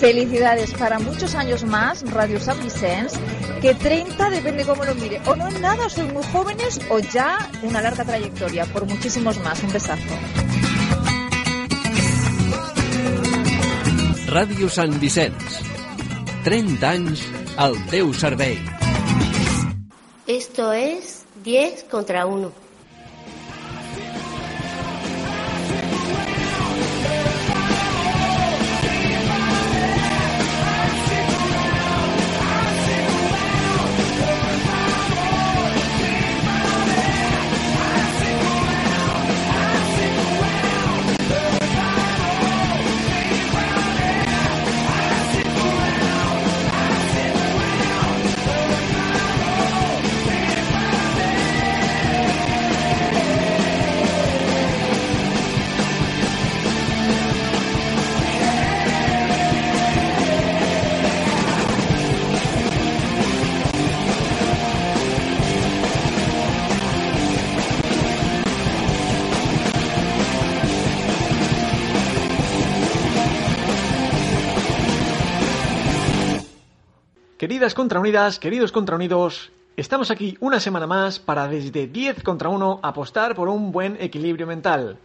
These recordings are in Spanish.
Felicidades para muchos años más, Radio San Vicens, que 30 depende cómo lo mire. O no nada, sois muy jóvenes o ya una larga trayectoria, por muchísimos más. Un besazo. Ràdio Sant Vicenç. 30 anys al teu servei. Esto es 10 contra 1. Queridas contraunidas, queridos contraunidos, estamos aquí una semana más para desde 10 contra 1 apostar por un buen equilibrio mental.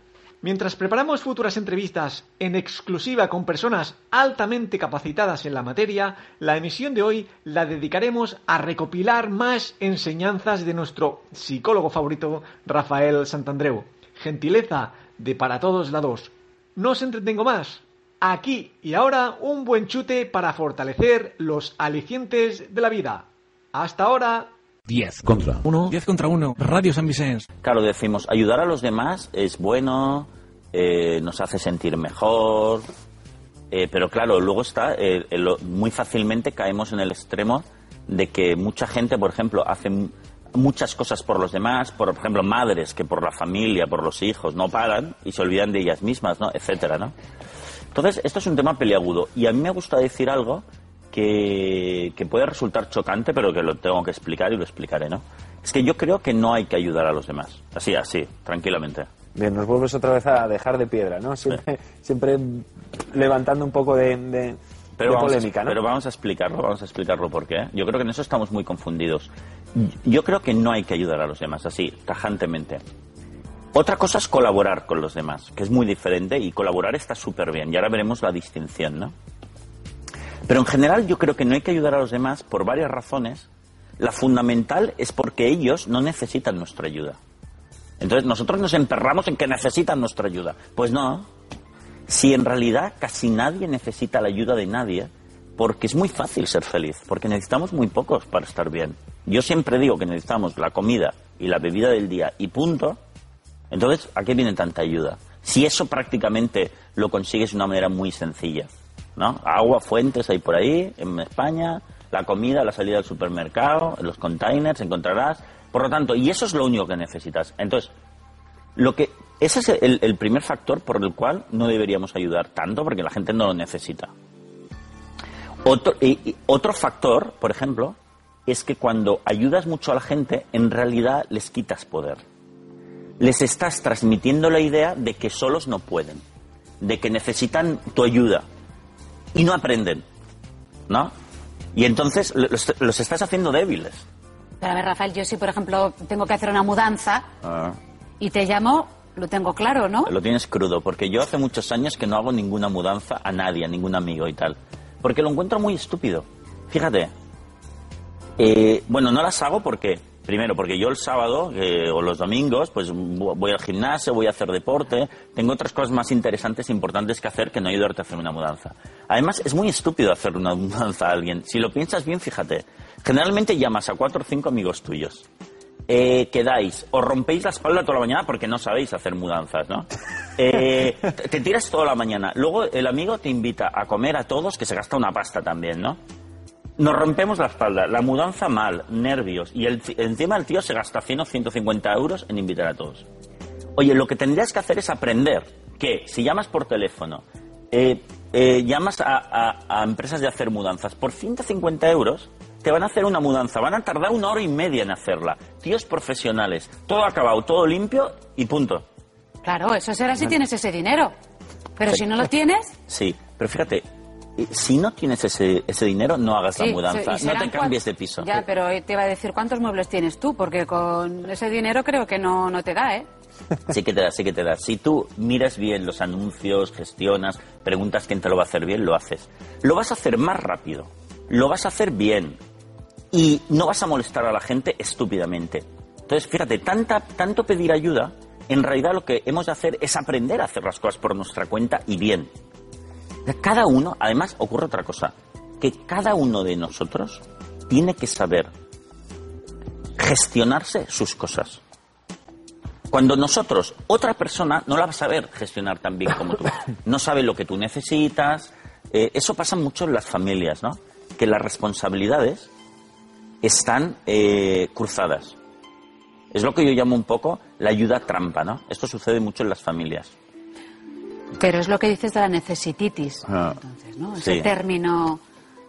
Mientras preparamos futuras entrevistas en exclusiva con personas altamente capacitadas en la materia, la emisión de hoy la dedicaremos a recopilar más enseñanzas de nuestro psicólogo favorito, Rafael Santandreu. Gentileza de para todos lados. No os entretengo más. Aquí y ahora un buen chute para fortalecer los alicientes de la vida. Hasta ahora. 10 contra 1. 10 contra 1. Radio San Vicente. Claro, decimos, ayudar a los demás es bueno, eh, nos hace sentir mejor, eh, pero claro, luego está, eh, eh, lo- muy fácilmente caemos en el extremo de que mucha gente, por ejemplo, hace m- muchas cosas por los demás, por ejemplo, madres que por la familia, por los hijos, no paran y se olvidan de ellas mismas, ¿no? Etcétera, ¿no? Entonces, esto es un tema peliagudo y a mí me gusta decir algo que, que puede resultar chocante, pero que lo tengo que explicar y lo explicaré, ¿no? Es que yo creo que no hay que ayudar a los demás. Así, así, tranquilamente. Bien, nos vuelves otra vez a dejar de piedra, ¿no? Siempre, siempre levantando un poco de, de- Pero, de polémica, a, ¿no? pero vamos a explicarlo, vamos a explicarlo por qué. Yo creo que en eso estamos muy confundidos. Yo creo que no hay que ayudar a los demás, así, tajantemente. Otra cosa es colaborar con los demás, que es muy diferente y colaborar está súper bien. Y ahora veremos la distinción, ¿no? Pero en general yo creo que no hay que ayudar a los demás por varias razones. La fundamental es porque ellos no necesitan nuestra ayuda. Entonces nosotros nos emperramos en que necesitan nuestra ayuda. Pues no. Si en realidad casi nadie necesita la ayuda de nadie, porque es muy fácil ser feliz, porque necesitamos muy pocos para estar bien. Yo siempre digo que necesitamos la comida y la bebida del día y punto. Entonces, ¿a qué viene tanta ayuda? Si eso prácticamente lo consigues de una manera muy sencilla, ¿no? Agua, fuentes hay por ahí, en España, la comida, la salida del supermercado, los containers encontrarás. Por lo tanto, y eso es lo único que necesitas. Entonces, lo que ese es el, primer factor por el cual no deberíamos ayudar tanto, porque la gente no lo necesita. Otro, y otro factor, por ejemplo, es que cuando ayudas mucho a la gente, en realidad les quitas poder. Les estás transmitiendo la idea de que solos no pueden, de que necesitan tu ayuda y no aprenden, ¿no? Y entonces los, los estás haciendo débiles. Pero a ver, Rafael, yo si, por ejemplo, tengo que hacer una mudanza Ah, y te llamo, lo tengo claro, ¿no? lo tienes crudo, porque yo hace muchos años que no hago ninguna mudanza a nadie, a ningún amigo y tal, porque lo encuentro muy estúpido. Fíjate, Eh, bueno, no las hago porque, primero, porque yo el sábado eh, o los domingos, pues vo- voy al gimnasio, voy a hacer deporte, tengo otras cosas más interesantes e importantes que hacer que no ayudarte a hacer una mudanza. Además, es muy estúpido hacer una mudanza a alguien. Si lo piensas bien, fíjate, generalmente llamas a cuatro o cinco amigos tuyos. eh, quedáis, os rompéis la espalda toda la mañana porque no sabéis hacer mudanzas, ¿no? Eh, te tiras toda la mañana. Luego el amigo te invita a comer a todos, que se gasta una pasta también, ¿no? Nos rompemos la espalda, la mudanza mal, nervios, y el, encima el tío se gasta 100 o 150 euros en invitar a todos. Oye, lo que tendrías que hacer es aprender que si llamas por teléfono, eh, eh, llamas a, a- a empresas de hacer mudanzas por 150 euros, te van a hacer una mudanza, van a tardar una hora y media en hacerla. Tíos profesionales, todo acabado, todo limpio y punto. Claro, eso será si tienes ese dinero. Pero si no lo tienes, Sí, pero fíjate, si no tienes ese, ese dinero, no hagas sí, la mudanza, no te cambies de piso. Ya, pero te iba a decir cuántos muebles tienes tú, porque con ese dinero creo que no, no te da, ¿eh? Sí que te da, sí que te da. Si tú miras bien los anuncios, gestionas, preguntas quién te lo va a hacer bien, lo haces. Lo vas a hacer más rápido, lo vas a hacer bien y no vas a molestar a la gente estúpidamente. Entonces, fíjate, tanta, tanto pedir ayuda, en realidad lo que hemos de hacer es aprender a hacer las cosas por nuestra cuenta y bien. Cada uno, además, ocurre otra cosa, que cada uno de nosotros tiene que saber gestionarse sus cosas. Cuando nosotros, otra persona no la va a saber gestionar tan bien como tú. No sabe lo que tú necesitas. Eh, eso pasa mucho en las familias, ¿no? Que las responsabilidades están eh, cruzadas. Es lo que yo llamo un poco la ayuda trampa, ¿no? Esto sucede mucho en las familias. Pero es lo que dices de la necesititis, Ah, entonces, ¿no? Ese sí. término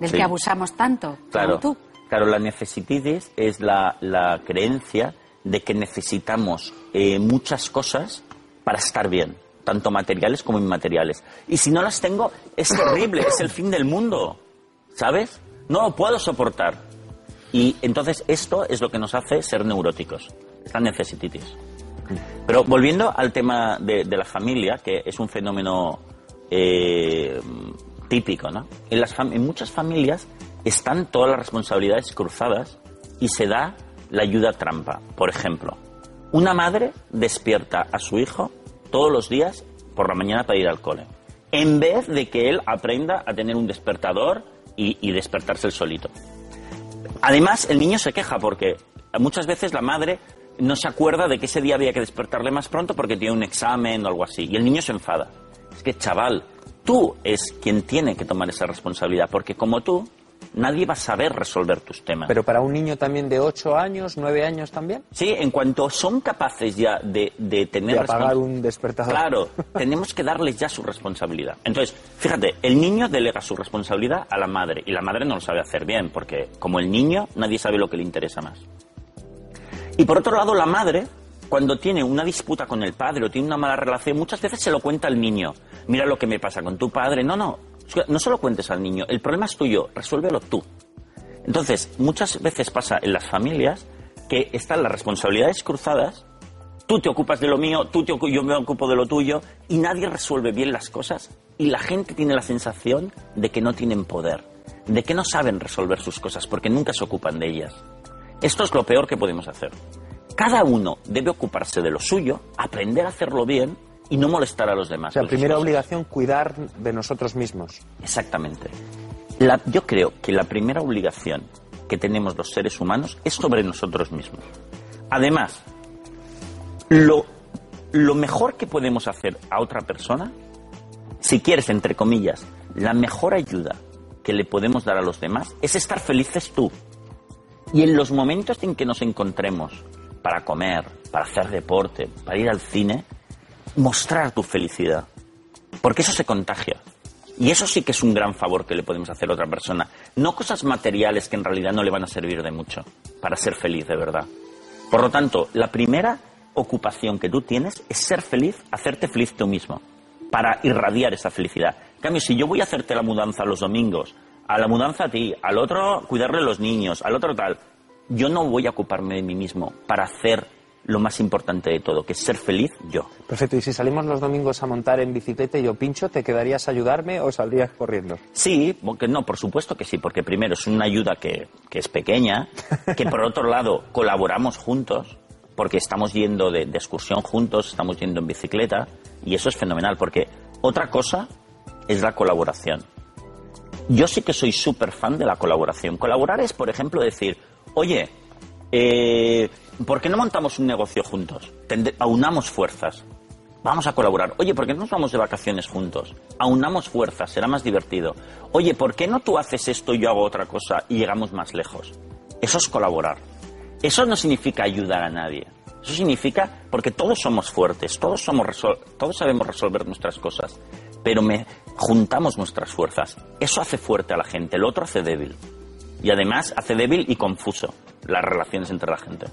del Sí. que abusamos tanto, Claro, como tú. claro, la necesititis es la, la creencia de que necesitamos eh, muchas cosas para estar bien, tanto materiales como inmateriales. Y si no las tengo, es terrible, es el fin del mundo, ¿sabes? No lo puedo soportar. Y entonces esto es lo que nos hace ser neuróticos, la necesititis. Pero volviendo al tema de, de la familia, que es un fenómeno eh, típico, ¿no? En, las fam- en muchas familias están todas las responsabilidades cruzadas y se da la ayuda trampa. Por ejemplo, una madre despierta a su hijo todos los días por la mañana para ir al cole, en vez de que él aprenda a tener un despertador y, y despertarse el solito. Además, el niño se queja porque muchas veces la madre no se acuerda de que ese día había que despertarle más pronto porque tiene un examen o algo así. Y el niño se enfada. Es que, chaval, tú es quien tiene que tomar esa responsabilidad porque como tú, nadie va a saber resolver tus temas. Pero para un niño también de 8 años, 9 años también, Sí, en cuanto son capaces ya de, de tener de apagar un despertador. Claro, tenemos que darles ya su responsabilidad. Entonces, fíjate, el niño delega su responsabilidad a la madre y la madre no lo sabe hacer bien porque como el niño nadie sabe lo que le interesa más. Y por otro lado, la madre, cuando tiene una disputa con el padre o tiene una mala relación, muchas veces se lo cuenta al niño. Mira lo que me pasa con tu padre. No, no, no se lo cuentes al niño. El problema es tuyo, resuélvelo tú. Entonces, muchas veces pasa en las familias que están las responsabilidades cruzadas, tú te ocupas de lo mío, tú te yo me ocupo de lo tuyo, y nadie resuelve bien las cosas, y la gente tiene la sensación de que no tienen poder, de que no saben resolver sus cosas, porque nunca se ocupan de ellas. Esto es lo peor que podemos hacer. Cada uno debe ocuparse de lo suyo, aprender a hacerlo bien y no molestar a los demás. O sea, con sus primera obligación, cuidar de nosotros mismos. Exactamente. La- yo creo que la primera obligación que tenemos los seres humanos es sobre nosotros mismos. Además, lo, lo mejor que podemos hacer a otra persona, si quieres, entre comillas, la mejor ayuda que le podemos dar a los demás es estar felices tú. Y en los momentos en que nos encontremos para comer, para hacer deporte, para ir al cine, mostrar tu felicidad. Porque eso se contagia. Y eso sí que es un gran favor que le podemos hacer a otra persona. No cosas materiales que en realidad no le van a servir de mucho para ser feliz de verdad. Por lo tanto, la primera ocupación que tú tienes es ser feliz, hacerte feliz tú mismo, para irradiar esa felicidad. En cambio, si yo voy a hacerte la mudanza los domingos, a la mudanza a ti, al otro cuidarle los niños, al otro tal, yo no voy a ocuparme de mí mismo para hacer lo más importante de todo, que es ser feliz yo. Perfecto, y si salimos los domingos a montar en bicicleta y yo pincho, ¿te quedarías a ayudarme o saldrías corriendo? Sí, porque no, por supuesto que sí, porque primero es una ayuda que, que es pequeña, que por otro lado colaboramos juntos, porque estamos yendo de, de excursión juntos, estamos yendo en bicicleta, y eso es fenomenal, porque otra cosa es la colaboración. Yo sí que soy súper fan de la colaboración. Colaborar es, por ejemplo, decir, oye, Eh, ¿Por qué no montamos un negocio juntos? Aunamos fuerzas. Vamos a colaborar. Oye, ¿por qué no nos vamos de vacaciones juntos? Aunamos fuerzas, será más divertido. Oye, ¿por qué no tú haces esto y yo hago otra cosa y llegamos más lejos? Eso es colaborar. Eso no significa ayudar a nadie. Eso significa porque todos somos fuertes, todos somos todos sabemos resolver nuestras cosas, pero me juntamos nuestras fuerzas. Eso hace fuerte a la gente, el otro hace débil. Y además hace débil y confuso las relaciones entre la gente.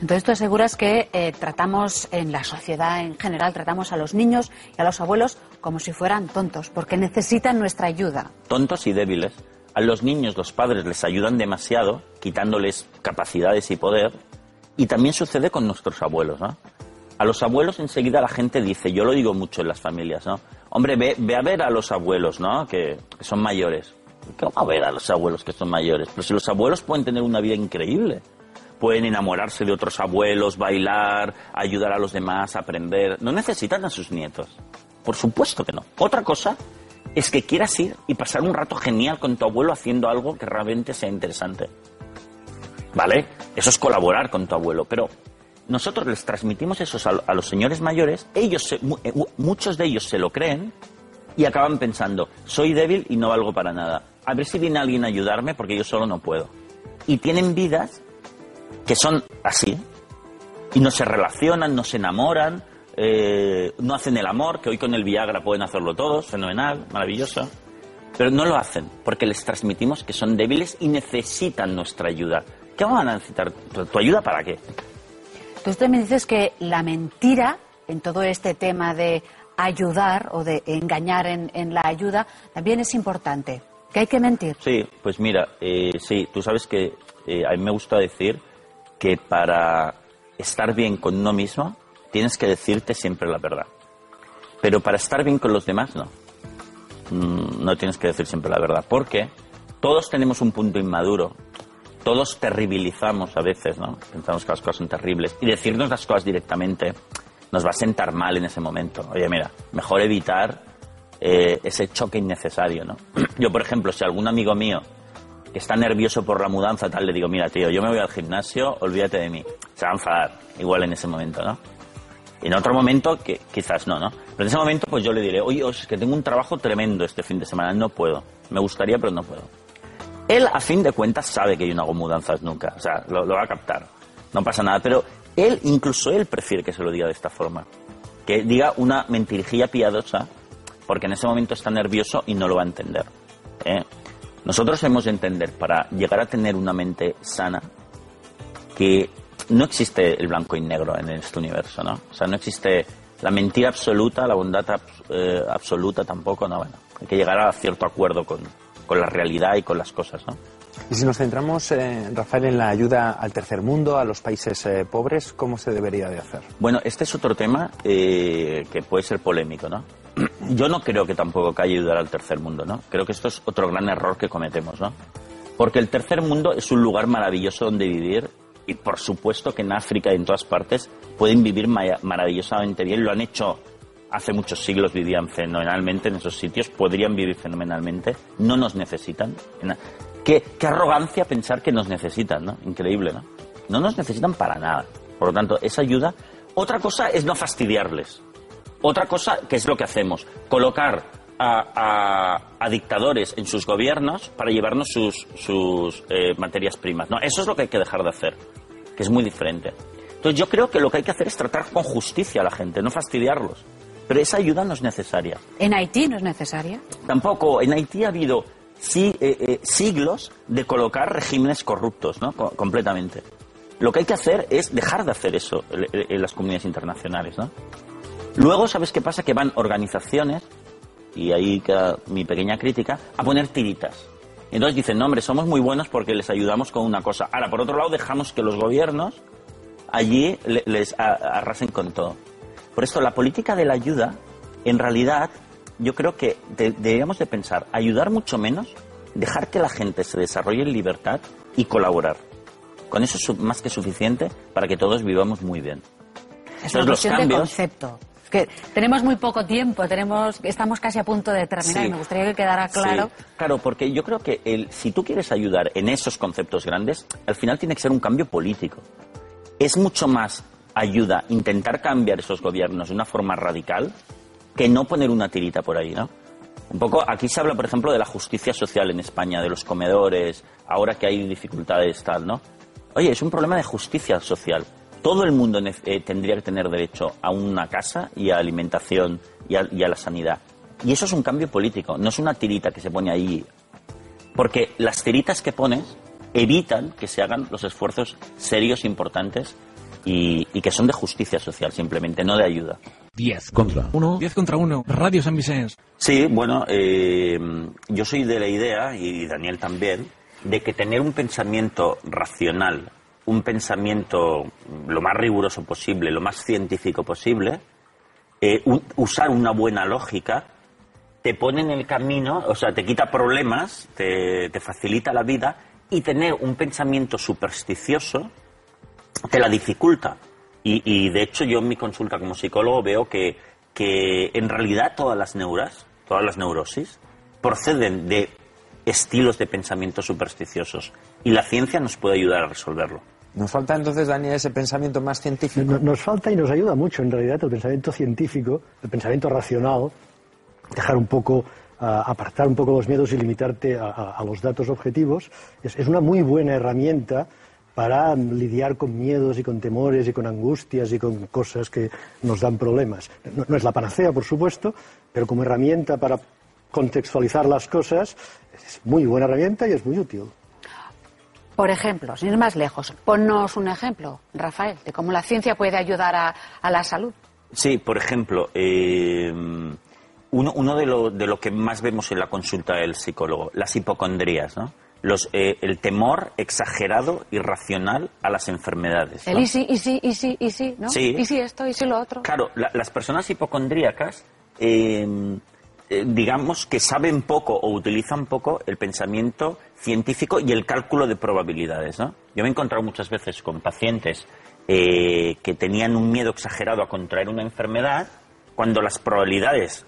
Entonces tú aseguras que eh, tratamos en la sociedad en general, tratamos a los niños y a los abuelos como si fueran tontos, porque necesitan nuestra ayuda. tontos y débiles. A los niños los padres les ayudan demasiado, quitándoles capacidades y poder. Y también sucede con nuestros abuelos, ¿no? A los abuelos enseguida la gente dice, yo lo digo mucho en las familias, ¿no? Hombre, ve, a ver a los abuelos, ¿no? Que, que son mayores. ¿Cómo a ver a los abuelos que son mayores? Pero si los abuelos pueden tener una vida increíble. Pueden enamorarse de otros abuelos, bailar, ayudar a los demás, aprender. No necesitan a sus nietos. Por supuesto que no. Otra cosa es que quieras ir y pasar un rato genial con tu abuelo haciendo algo que realmente sea interesante. ¿Vale? Eso es colaborar con tu abuelo. Pero nosotros les transmitimos eso a, los señores mayores, ellos se- eh, mu- muchos de ellos se lo creen y acaban pensando, soy débil y no valgo para nada. A ver si viene alguien a ayudarme porque yo solo no puedo. Y tienen vidas que son así. Y no se relacionan, no se enamoran, eh, no hacen el amor, que hoy con el Viagra pueden hacerlo todos, fenomenal, maravilloso. Pero no lo hacen porque les transmitimos que son débiles y necesitan nuestra ayuda. ¿Qué van a necesitar? ¿Tu, tu ayuda para qué? Entonces tú me dices que la mentira en todo este tema de ayudar o de engañar en, en la ayuda también es importante. Que hay que mentir. Sí, pues mira, eh, sí, tú sabes que eh, a mí me gusta decir que para estar bien con uno mismo tienes que decirte siempre la verdad. Pero para estar bien con los demás no. Mm, no tienes que decir siempre la verdad. Porque todos tenemos un punto inmaduro. Todos terribilizamos a veces, ¿no? Pensamos que las cosas son terribles. Y decirnos las cosas directamente nos va a sentar mal en ese momento. Oye, mira, mejor evitar eh, ese choque innecesario, ¿no? Yo, por ejemplo, si algún amigo mío que está nervioso por la mudanza, tal, le digo, mira, tío, yo me voy al gimnasio, olvídate de mí. Se va a enfadar, igual en ese momento, ¿no? En otro momento, que quizás no, ¿no? Pero en ese momento, pues yo le diré, oye, es que tengo un trabajo tremendo este fin de semana, no puedo. Me gustaría, pero no puedo. Él, a fin de cuentas, sabe que yo no hago mudanzas nunca. O sea, lo, va a captar. No pasa nada. Pero él, incluso él, prefiere que se lo diga de esta forma. Que diga una mentirijilla piadosa, porque en ese momento está nervioso y no lo va a entender. ¿eh? Nosotros hemos de entender, para llegar a tener una mente sana, que no existe el blanco y negro en este universo, ¿no? O sea, no existe la mentira absoluta, la bondad eh, absoluta tampoco, no, bueno. Hay que llegar a cierto acuerdo con, con la realidad y con las cosas, ¿no? Y si nos centramos, eh, Rafael, en la ayuda al tercer mundo, a los países eh, pobres, ¿cómo se debería de hacer? Bueno, este es otro tema eh, que puede ser polémico, ¿no? Yo no creo que tampoco que haya ayudar al tercer mundo, ¿no? Creo que esto es otro gran error que cometemos, ¿no? Porque el tercer mundo es un lugar maravilloso donde vivir y por supuesto que en África y en todas partes pueden vivir ma- maravillosamente bien. Lo han hecho hace muchos siglos, vivían fenomenalmente en esos sitios, podrían vivir fenomenalmente, no nos necesitan. Qué, arrogancia pensar que nos necesitan, ¿no? Increíble, ¿no? No nos necesitan para nada. Por lo tanto, esa ayuda. Otra cosa es no fastidiarles. Otra cosa, que es lo que hacemos, colocar a, dictadores en sus gobiernos para llevarnos sus, sus eh, materias primas. No, eso es lo que hay que dejar de hacer, que es muy diferente. Entonces yo creo que lo que hay que hacer es tratar con justicia a la gente, no fastidiarlos. Pero esa ayuda no es necesaria. En Haití no es necesaria. Tampoco, en Haití ha habido sí, eh, eh, siglos de colocar regímenes corruptos, ¿no? Co- completamente. Lo que hay que hacer es dejar de hacer eso en, las comunidades internacionales, ¿no? Luego, ¿sabes qué pasa? Que van organizaciones, y ahí queda mi pequeña crítica, a poner tiritas. Entonces dicen, no, hombre, somos muy buenos porque les ayudamos con una cosa. Ahora, por otro lado, dejamos que los gobiernos allí le- les arrasen con todo. Por esto, la política de la ayuda, en realidad, yo creo que de- deberíamos de pensar, ayudar mucho menos, dejar que la gente se desarrolle en libertad y colaborar. Con eso es más que suficiente para que todos vivamos muy bien. Es una los cuestión de cambios- concepto. Es que tenemos muy poco tiempo, tenemos, estamos casi a punto de terminar Sí. y me gustaría que quedara claro. Sí, claro, porque yo creo que el, si tú quieres ayudar en esos conceptos grandes, al final tiene que ser un cambio político. Es mucho más ayuda intentar cambiar esos gobiernos de una forma radical que no poner una tirita por ahí, ¿no? Un poco, aquí se habla, por ejemplo, de la justicia social en España, de los comedores, ahora que hay dificultades tal, ¿no? Oye, es un problema de justicia social. Todo el mundo eh, tendría que tener derecho a una casa y a alimentación y a, la sanidad. Y eso es un cambio político, no es una tirita que se pone ahí. Porque las tiritas que pones evitan que se hagan los esfuerzos serios, importantes y, y que son de justicia social, simplemente, no de ayuda. 10 contra 1. 10 contra 1. Radio San Vicens. Sí, bueno, eh, yo soy de la idea, y Daniel también, de que tener un pensamiento racional, un pensamiento lo más riguroso posible, lo más científico posible, eh, usar una buena lógica, te pone en el camino, o sea, te quita problemas, te, te facilita la vida, y tener un pensamiento supersticioso te la dificulta. Y, y, de hecho yo en mi consulta como psicólogo veo que, que en realidad todas las neuras, todas las neurosis, proceden de estilos de pensamiento supersticiosos. Y la ciencia nos puede ayudar a resolverlo. Nos falta entonces, Daniel, ese pensamiento más científico. No- Nos falta y nos ayuda mucho, en realidad, el pensamiento científico, el pensamiento racional, dejar un poco, ah, apartar un poco los miedos y limitarte a, a- a los datos objetivos, es, es una muy buena herramienta para lidiar con miedos y con temores y con angustias y con cosas que nos dan problemas. No, no es la panacea, por supuesto, pero como herramienta para contextualizar las cosas, es muy buena herramienta y es muy útil. Por ejemplo, sin ir más lejos, ponnos un ejemplo, Rafael, de cómo la ciencia puede ayudar a, a la salud. Sí, por ejemplo, eh, uno, uno de, lo, de lo que más vemos en la consulta del psicólogo, las hipocondrías, ¿no? Los, eh, el temor exagerado, irracional a las enfermedades. ¿no? El y sí, y sí, y sí, y sí, ¿no? Sí. Y sí esto, y sí lo otro. Claro, la- las personas hipocondríacas, eh, eh, digamos que saben poco o utilizan poco el pensamiento científico y el cálculo de probabilidades. ¿no? Yo me he encontrado muchas veces con pacientes eh, que tenían un miedo exagerado a contraer una enfermedad cuando las probabilidades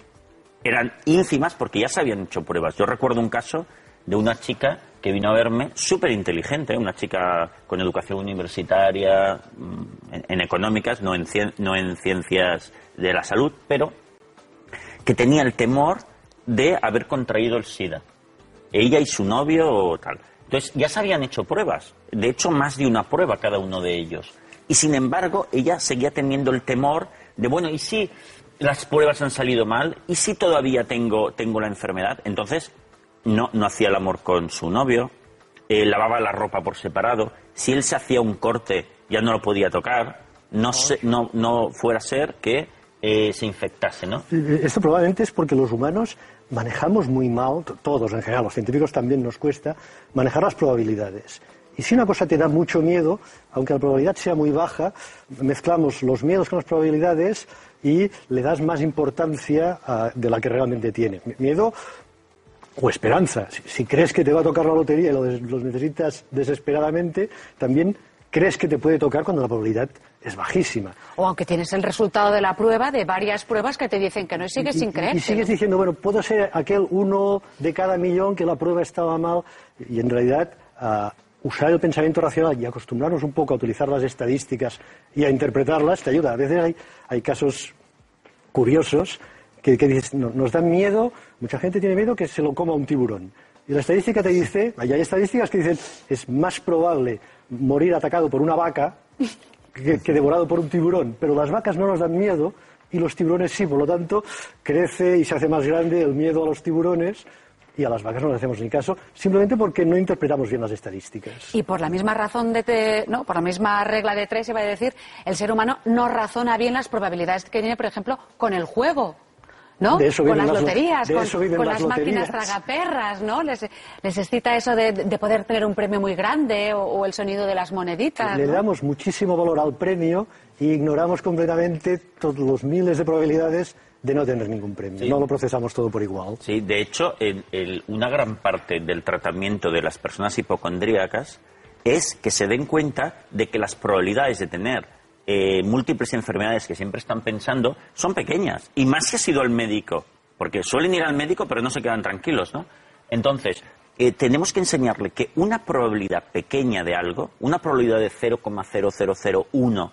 eran ínfimas porque ya se habían hecho pruebas. Yo recuerdo un caso de una chica que vino a verme súper inteligente, una chica con educación universitaria, mm, en, en económicas, no en, cien- no en ciencias de la salud, pero que tenía el temor de haber contraído el SIDA. Ella y su novio o tal. Entonces ya se habían hecho pruebas, de hecho más de una prueba cada uno de ellos. Y sin embargo, ella seguía teniendo el temor de, bueno, ¿y si las pruebas han salido mal? ¿Y si todavía tengo, tengo la enfermedad? Entonces, no, no hacía el amor con su novio, eh, lavaba la ropa por separado. Si él se hacía un corte, ya no lo podía tocar. No, se- no, no fuera a ser que eh, se infectase, ¿no? Esto probablemente es porque los humanos manejamos muy mal, todos en general, los científicos también nos cuesta, manejar las probabilidades. Y si una cosa te da mucho miedo, aunque la probabilidad sea muy baja, mezclamos los miedos con las probabilidades y le das más importancia de la que realmente tiene. Miedo o esperanza. Si, si crees que te va a tocar la lotería y lo, des- lo necesitas desesperadamente, también crees que te puede tocar cuando la probabilidad es bajísima. O aunque tienes el resultado de la prueba, de varias pruebas que te dicen que no y sigues Y- sin creer. Y sigues diciendo, bueno, puedo ser aquel uno de cada millón que la prueba estaba mal. Y en realidad, usar el pensamiento racional y acostumbrarnos un poco a utilizar las estadísticas y a interpretarlas te ayuda. A veces hay, hay casos curiosos que, que dices, "No, nos dan miedo, mucha gente tiene miedo que se lo coma un tiburón. Y la estadística te dice, hay estadísticas que dicen, es más probable morir atacado por una vaca que, devorado por un tiburón. Pero las vacas no nos dan miedo y los tiburones sí. Por lo tanto, crece y se hace más grande el miedo a los tiburones y a las vacas no le hacemos ni caso, simplemente porque no interpretamos bien las estadísticas. Y por la misma razón de te- no, por la misma regla de tres, iba a decir, el ser humano no razona bien las probabilidades que tiene, por ejemplo, con el juego. ¿No? De eso con viven las las lo- loterías, de con, eso viven con las las máquinas tragaperras, ¿no? Les, les excita eso de, de poder tener un premio muy grande o, o el sonido de las moneditas. Le ¿no? damos muchísimo valor al premio e ignoramos completamente todos los miles de probabilidades de no tener ningún premio. Sí. No lo procesamos todo por igual. Sí, de hecho, el- el- una gran parte del tratamiento de las personas hipocondríacas es que se den cuenta de que las probabilidades de tener eh, múltiples enfermedades que siempre están pensando son pequeñas. Y más si ha sido el médico, porque suelen ir al médico pero no se quedan tranquilos, ¿no? Entonces, eh, tenemos que enseñarle que una probabilidad pequeña de algo, una probabilidad de 0,0001,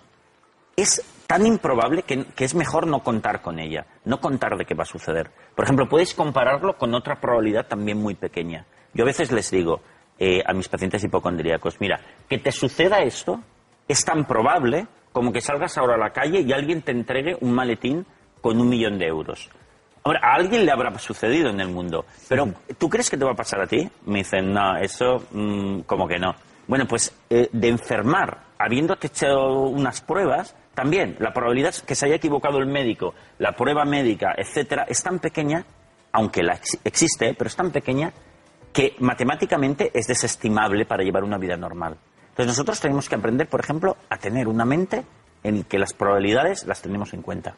es tan improbable que, es mejor no contar con ella, no contar de qué va a suceder. Por ejemplo, puedes compararlo con otra probabilidad también muy pequeña. Yo a veces les digo eh, a mis pacientes hipocondríacos, mira, que te suceda esto es tan probable como que salgas ahora a la calle y alguien te entregue un maletín con un millón de euros. Ahora, a alguien le habrá sucedido en el mundo, pero ¿tú crees que te va a pasar a ti? Me dicen, no, eso mm, como que no. Bueno, pues eh, de enfermar, habiéndote hecho unas pruebas, también la probabilidad que se haya equivocado el médico, la prueba médica, etcétera, es tan pequeña, aunque la ex existe, pero es tan pequeña que matemáticamente es desestimable para llevar una vida normal. Entonces nosotros tenemos que aprender, por ejemplo, a tener una mente en que las probabilidades las tenemos en cuenta.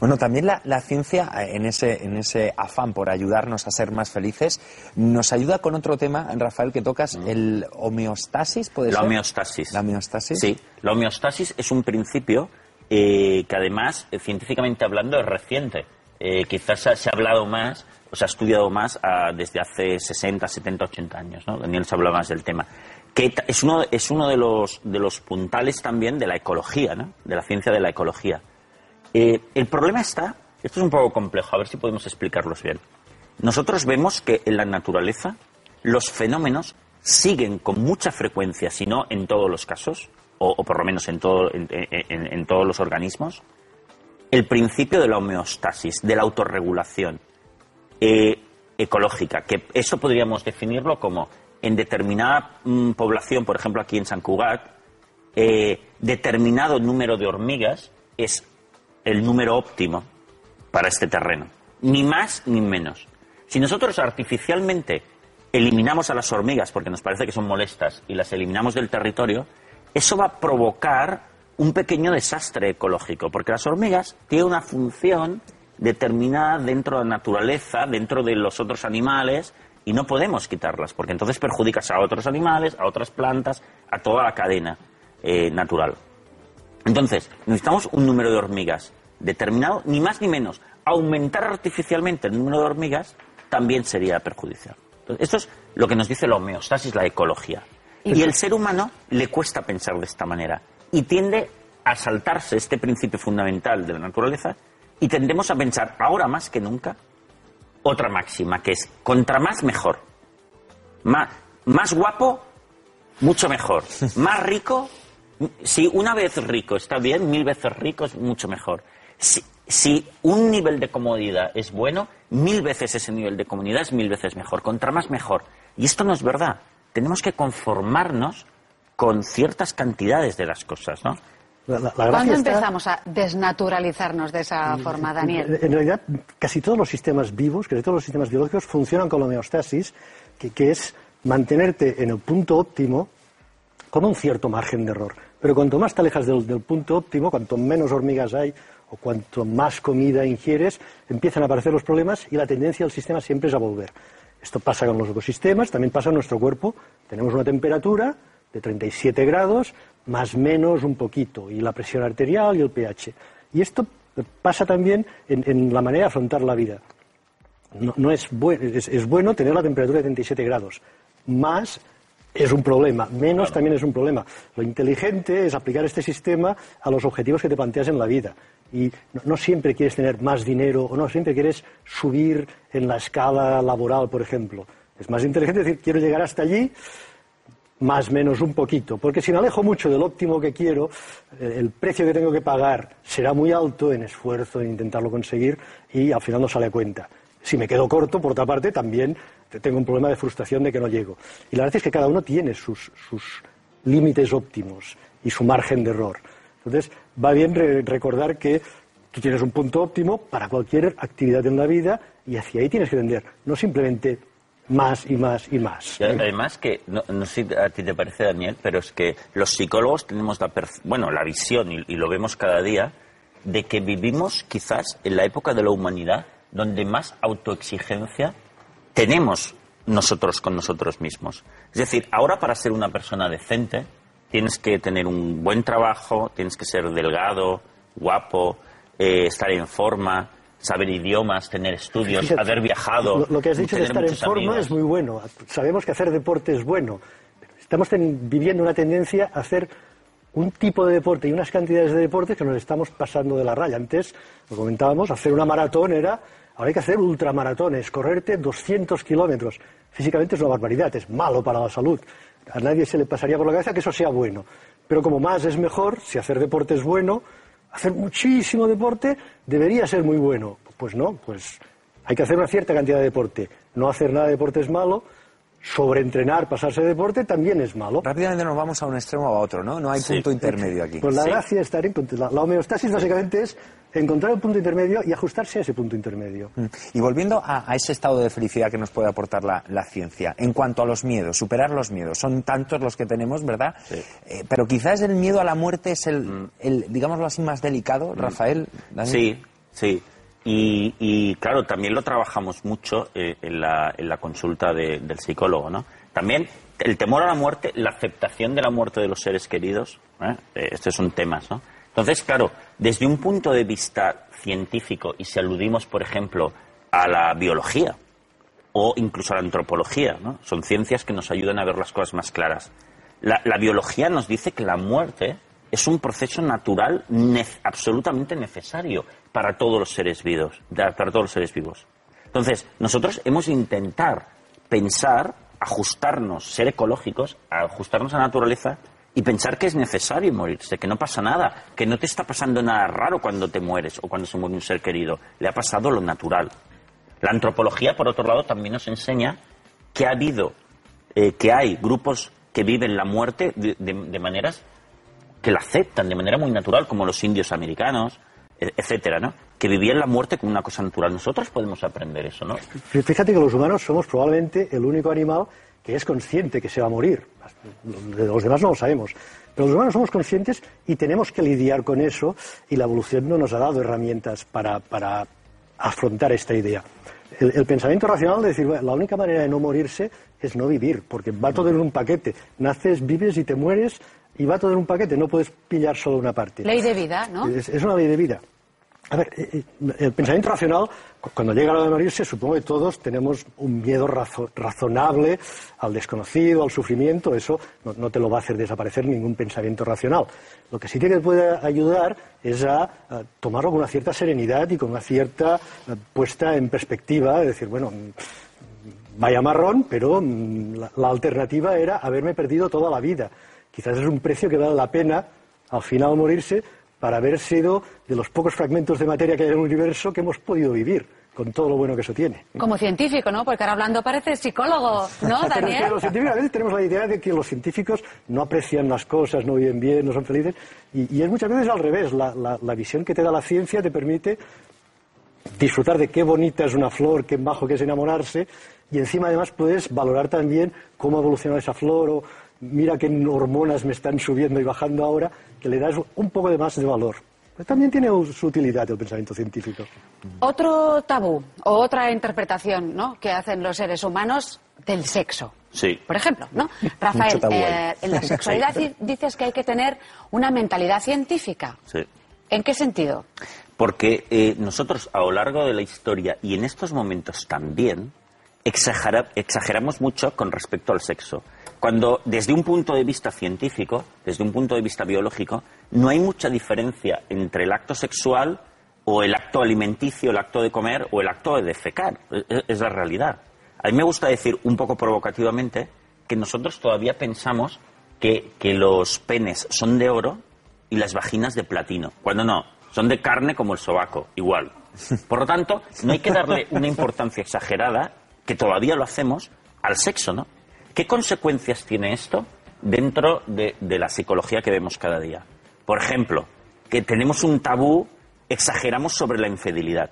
Bueno, también la, la, ciencia, eh, en ese, en ese afán por ayudarnos a ser más felices, nos ayuda con otro tema, Rafael, que tocas, mm. el homeostasis, ¿puede la ser? homeostasis. La homeostasis. Sí, la homeostasis es un principio eh, que además, eh, científicamente hablando, es reciente. Eh, quizás se ha, se ha, hablado más, o se ha estudiado más a, desde hace 60, 70, 80 años, ¿no? Daniel se habla más del tema. Que es uno, es uno de, los, de los puntales también de la ecología, ¿no? De la ciencia de la ecología. Eh, el problema está, esto es un poco complejo, a ver si podemos explicarlos bien. Nosotros vemos que en la naturaleza los fenómenos siguen con mucha frecuencia, si no en todos los casos, o, por lo menos en, todo, en, todos los organismos, el principio de la homeostasis, de la autorregulación eh, ecológica, que eso podríamos definirlo como en determinada mm, población, por ejemplo aquí en San Cugat, eh, determinado número de hormigas es el número óptimo para este terreno, ni más ni menos. Si nosotros artificialmente eliminamos a las hormigas porque nos parece que son molestas y las eliminamos del territorio, eso va a provocar un pequeño desastre ecológico, porque las hormigas tienen una función determinada dentro de la naturaleza, dentro de los otros animales, y no podemos quitarlas, porque entonces perjudicas a otros animales, a otras plantas, a toda la cadena eh, natural. Entonces, necesitamos un número de hormigas determinado, ni más ni menos. Aumentar artificialmente el número de hormigas también sería perjudicial. Entonces, esto es lo que nos dice la homeostasis, la ecología. Y el ser humano le cuesta pensar de esta manera y tiende a saltarse este principio fundamental de la naturaleza y tendemos a pensar ahora más que nunca otra máxima que es contra más mejor. Más, más guapo, mucho mejor. Más rico, si una vez rico está bien, mil veces rico es mucho mejor. Si, si un nivel de comodidad es bueno, mil veces ese nivel de comodidad es mil veces mejor. Contra más mejor. Y esto no es verdad tenemos que conformarnos con ciertas cantidades de las cosas, ¿no? La, ¿Cuándo está... empezamos a desnaturalizarnos de esa forma, Daniel? En realidad, casi todos los sistemas vivos, casi todos los sistemas biológicos funcionan con la homeostasis, que, que es mantenerte en el punto óptimo con un cierto margen de error. Pero cuanto más te alejas del, del punto óptimo, cuanto menos hormigas hay o cuanto más comida ingieres, empiezan a aparecer los problemas y la tendencia del sistema siempre es a volver. Esto pasa con los ecosistemas, también pasa en nuestro cuerpo. Tenemos una temperatura de 37 grados, más menos un poquito, y la presión arterial y el pH. Y esto pasa también en, en la manera de afrontar la vida. No, no es, es, es, bueno tener la temperatura de 37 grados. Más es un problema, menos claro. también es un problema. Lo inteligente es aplicar este sistema a los objetivos que te planteas en la vida y no, no, siempre quieres tener más dinero o no siempre quieres subir en la escala laboral, por ejemplo. Es más inteligente decir, quiero llegar hasta allí, más menos un poquito, porque si me alejo mucho del óptimo que quiero, eh, el precio que tengo que pagar será muy alto en esfuerzo, en intentarlo conseguir, y al final no sale a cuenta. Si me quedo corto, por otra parte, también tengo un problema de frustración de que no llego. Y la verdad es que cada uno tiene sus, sus límites óptimos y su margen de error. Entonces, va bien re recordar que tú tienes un punto óptimo para cualquier actividad en la vida y hacia ahí tienes que tender, no simplemente más y más y más. Además que, no, no, sé a ti te parece, Daniel, pero es que los psicólogos tenemos la, bueno, la visión, y, y lo vemos cada día, de que vivimos quizás en la época de la humanidad donde más autoexigencia tenemos nosotros con nosotros mismos. Es decir, ahora para ser una persona decente, tienes que tener un buen trabajo, tienes que ser delgado, guapo, eh, estar en forma, saber idiomas, tener estudios, Fíjate, haber viajado. Lo, lo que has dicho de estar en forma amigos. es muy bueno. Sabemos que hacer deporte es bueno. Estamos ten- viviendo una tendencia a hacer un tipo de deporte y unas cantidades de deporte que nos estamos pasando de la raya. Antes, lo comentábamos, hacer una maratón era... Ahora hay que hacer ultramaratones, correrte 200 kilómetros. Físicamente es una barbaridad, es malo para la salud. A nadie se le pasaría por la cabeza que eso sea bueno. Pero como más es mejor, si hacer deporte es bueno, hacer muchísimo deporte debería ser muy bueno. Pues no, pues hay que hacer una cierta cantidad de deporte. No hacer nada de deporte es malo. Sobreentrenar, pasarse de deporte también es malo. Rápidamente nos vamos a un extremo o a otro, ¿no? No hay Sí. punto intermedio aquí. Pues la gracia está en la, la homeostasis básicamente es encontrar el punto intermedio y ajustarse a ese punto intermedio. Mm. Y volviendo a, a ese estado de felicidad que nos puede aportar la, la ciencia, en cuanto a los miedos, superar los miedos, son tantos los que tenemos, ¿verdad? Eh, pero quizás el miedo a la muerte es el, el, digámoslo así, más delicado, Rafael. Dani. Sí, sí. Y, claro, también lo trabajamos mucho eh, en, la, consulta de- del psicólogo, ¿no? También el temor a la muerte, la aceptación de la muerte de los seres queridos, ¿eh? Eh, estos son temas, ¿no? Entonces, claro, desde un punto de vista científico, y si aludimos, por ejemplo, a la biología o incluso a la antropología. Son ciencias que nos ayudan a ver las cosas más claras. La, biología nos dice que la muerte es un proceso natural absolutamente necesario para todos los seres vivos, para todos los seres vivos. Entonces, nosotros hemos intentar pensar, ajustarnos, ser ecológicos, ajustarnos a la naturaleza y pensar que es necesario morirse, que no pasa nada, que no te está pasando nada raro cuando te mueres o cuando se muere un ser querido. Le ha pasado lo natural. La antropología, por otro lado, también nos enseña que ha habido, eh, que hay grupos que viven la muerte de, de- maneras que la aceptan de manera muy natural, como los indios americanos, etcétera, ¿no? Que vivían la muerte como una cosa natural. Nosotros podemos aprender eso, ¿no? Fí- Fíjate que los humanos somos probablemente el único animal que es consciente que se va a morir. Los demás no lo sabemos. Pero los humanos somos conscientes y tenemos que lidiar con eso y la evolución no nos ha dado herramientas para, para afrontar esta idea. El, pensamiento racional de decir, "Bueno, la única manera de no morirse es no vivir, porque va todo en un paquete. Naces, vives y te mueres y va todo en un paquete, no puedes pillar solo una parte. Ley de vida, ¿no? Es, es una ley de vida. A ver, eh, eh, el pensamiento racional, cu- cuando llega la hora de morirse, supongo que todos tenemos un miedo razo- razonable al desconocido, al sufrimiento. Eso no, no te lo va a hacer desaparecer ningún pensamiento racional. Lo que sí que te puede ayudar es a, a tomarlo con una cierta serenidad y con una cierta eh, puesta en perspectiva, de decir, bueno, mm, vaya marrón, pero mm, la, la alternativa era haberme perdido toda la vida. Quizás es un precio que vale la pena al final morirse para haber sido de los pocos fragmentos de materia que hay en el universo que hemos podido vivir, con todo lo bueno que eso tiene. Como científico, ¿no? Porque ahora hablando parece psicólogo, ¿no, Pero Daniel? los científicos a veces tenemos la idea de que los científicos no aprecian las cosas, no viven bien, no son felices, y, y es muchas veces al revés. La, la- la visión que te da la ciencia te permite disfrutar de qué bonita es una flor, qué bajo que es enamorarse, y encima además puedes valorar también cómo ha evolucionado esa flor, o mira qué hormonas me están subiendo y bajando ahora, que le das un poco de más de valor. Pero también tiene su utilidad el pensamiento científico. Otro tabú o otra interpretación, ¿no? Que hacen los seres humanos del sexo. Sí. Por ejemplo, ¿no? Rafael, ahí. eh, en la sexualidad dices que hay que tener una mentalidad científica. Sí. ¿En qué sentido? Porque eh, nosotros a lo largo de la historia y en estos momentos también exagera- exageramos mucho con respecto al sexo. Cuando desde un punto de vista científico, desde un punto de vista biológico, no hay mucha diferencia entre el acto sexual o el acto alimenticio, el acto de comer o el acto de defecar. E- e- Es la realidad. A mí me gusta decir un poco provocativamente que nosotros todavía pensamos que, que los penes son de oro y las vaginas de platino, cuando no, son de carne como el sobaco, igual. Por lo tanto, no hay que darle una importancia exagerada, que todavía lo hacemos, al sexo, ¿no? ¿Qué consecuencias tiene esto dentro de, la psicología que vemos cada día? Por ejemplo, que tenemos un tabú, exageramos sobre la infidelidad.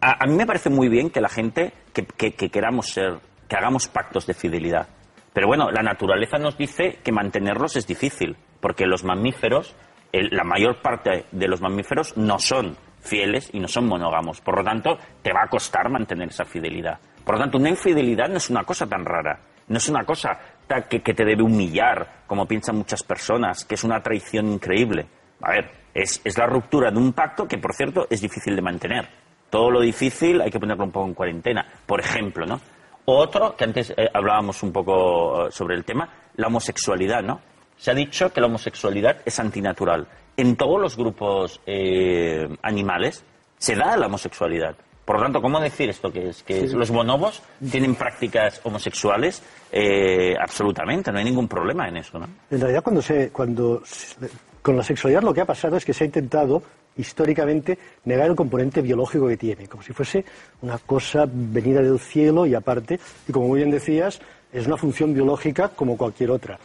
A, mí me parece muy bien que la gente, que, que- que queramos ser, que hagamos pactos de fidelidad. Pero bueno, la naturaleza nos dice que mantenerlos es difícil, porque los mamíferos, el- la mayor parte de los mamíferos no son fieles y no son monógamos. Por lo tanto, te va a costar mantener esa fidelidad. Por lo tanto, una infidelidad no es una cosa tan rara, no es una cosa que te debe humillar, como piensan muchas personas, que es una traición increíble. A ver, es, es la ruptura de un pacto que, por cierto, es difícil de mantener. Todo lo difícil hay que ponerlo un poco en cuarentena. Por ejemplo, ¿no? Otro, que antes eh, hablábamos un poco eh, sobre el tema, la homosexualidad, ¿no? Se ha dicho que la homosexualidad es antinatural. En todos los grupos eh, animales se da la homosexualidad. Por lo tanto, ¿cómo decir esto? Que es que los bonobos tienen prácticas homosexuales eh, absolutamente, no hay ningún problema en eso, ¿no? En realidad, cuando se, cuando se- con la sexualidad lo que ha pasado es que se ha intentado históricamente negar el componente biológico que tiene, como si fuese una cosa venida del cielo y aparte, y como muy bien decías, es una función biológica como cualquier otra.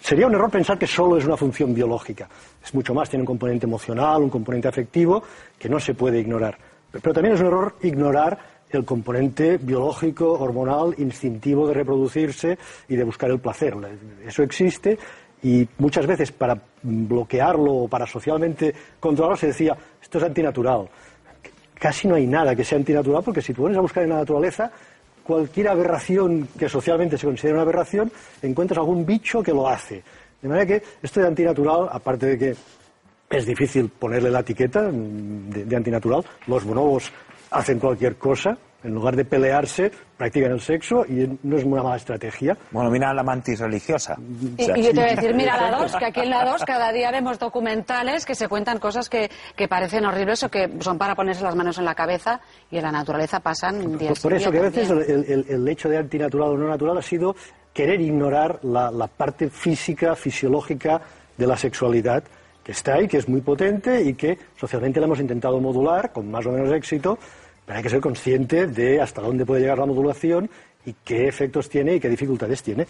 Sería un error pensar que solo es una función biológica. Es mucho más, tiene un componente emocional, un componente afectivo que no se puede ignorar. Pero también es un error ignorar el componente biológico, hormonal, instintivo de reproducirse y de buscar el placer. Eso existe y muchas veces para bloquearlo o para socialmente controlarlo se decía, esto es antinatural. Casi no hay nada que sea antinatural porque si tú pones a buscar en la naturaleza, cualquier aberración que socialmente se considere una aberración, encuentras algún bicho que lo hace. De manera que esto de antinatural, aparte de que es difícil ponerle la etiqueta mm, de, de antinatural, los bonobos hacen cualquier cosa, en lugar de pelearse, practican el sexo y no es una mala estrategia. Bueno, mira la mantis religiosa. Y, y yo te voy a decir, mira la 2, que aquí en la 2 cada día vemos documentales que se cuentan cosas que, que parecen horribles o que son para ponerse las manos en la cabeza y en la naturaleza pasan días. Por, por eso que a veces el, el- el hecho de antinatural o no natural ha sido querer ignorar la, la parte física, fisiológica de la sexualidad que está ahí, que es muy potente y que socialmente la hemos intentado modular con más o menos éxito, pero hay que ser consciente de hasta dónde puede llegar la modulación y qué efectos tiene y qué dificultades tiene.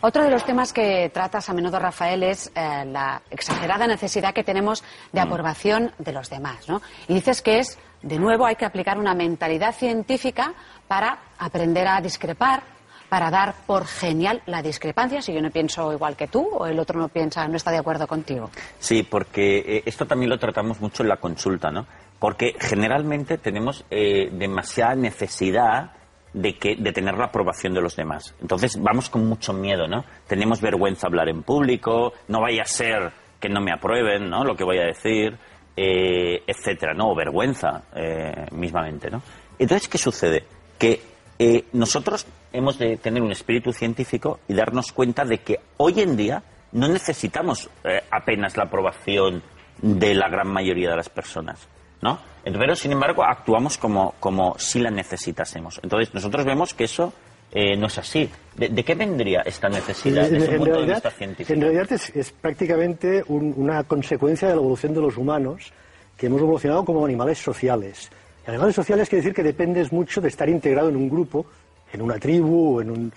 Otro de los temas que tratas a menudo, Rafael, es eh, la exagerada necesidad que tenemos de aprobación de los demás. ¿no? Y dices que es, de nuevo, hay que aplicar una mentalidad científica para aprender a discrepar, para dar por genial la discrepancia, si yo no pienso igual que tú o el otro no piensa, no está de acuerdo contigo. Sí, porque eh, esto también lo tratamos mucho en la consulta, ¿no? Porque generalmente tenemos eh, demasiada necesidad de, que, de tener la aprobación de los demás. Entonces vamos con mucho miedo, ¿no? Tenemos vergüenza hablar en público, no vaya a ser que no me aprueben, ¿no? Lo que voy a decir, eh, etcétera, ¿no? O vergüenza, eh, mismamente, ¿no? Entonces, ¿qué sucede? Que eh, nosotros hemos de tener un espíritu científico y darnos cuenta de que hoy en día no necesitamos eh, apenas la aprobación de la gran mayoría de las personas, ¿no? Pero, sin embargo, actuamos como, como si la necesitásemos. Entonces, nosotros vemos que eso eh, no es así. ¿De, de qué vendría esta necesidad desde un punto de realidad, vista científico? en realidad es, es prácticamente un- una consecuencia de la evolución de los humanos, que hemos evolucionado como animales sociales. Y animales sociales quiere decir que dependes mucho de estar integrado en un grupo, en una tribu en un,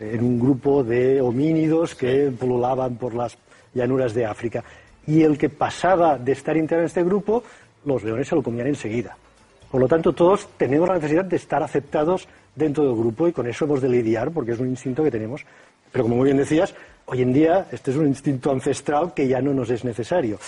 en un grupo de homínidos que pululaban por las llanuras de África. Y el que pasaba de estar integrado en este grupo, los leones se lo comían enseguida. Por lo tanto, todos tenemos la necesidad de estar aceptados dentro del grupo y con eso hemos de lidiar porque es un instinto que tenemos. Pero como muy bien decías, hoy en día este es un instinto ancestral que ya no nos es necesario.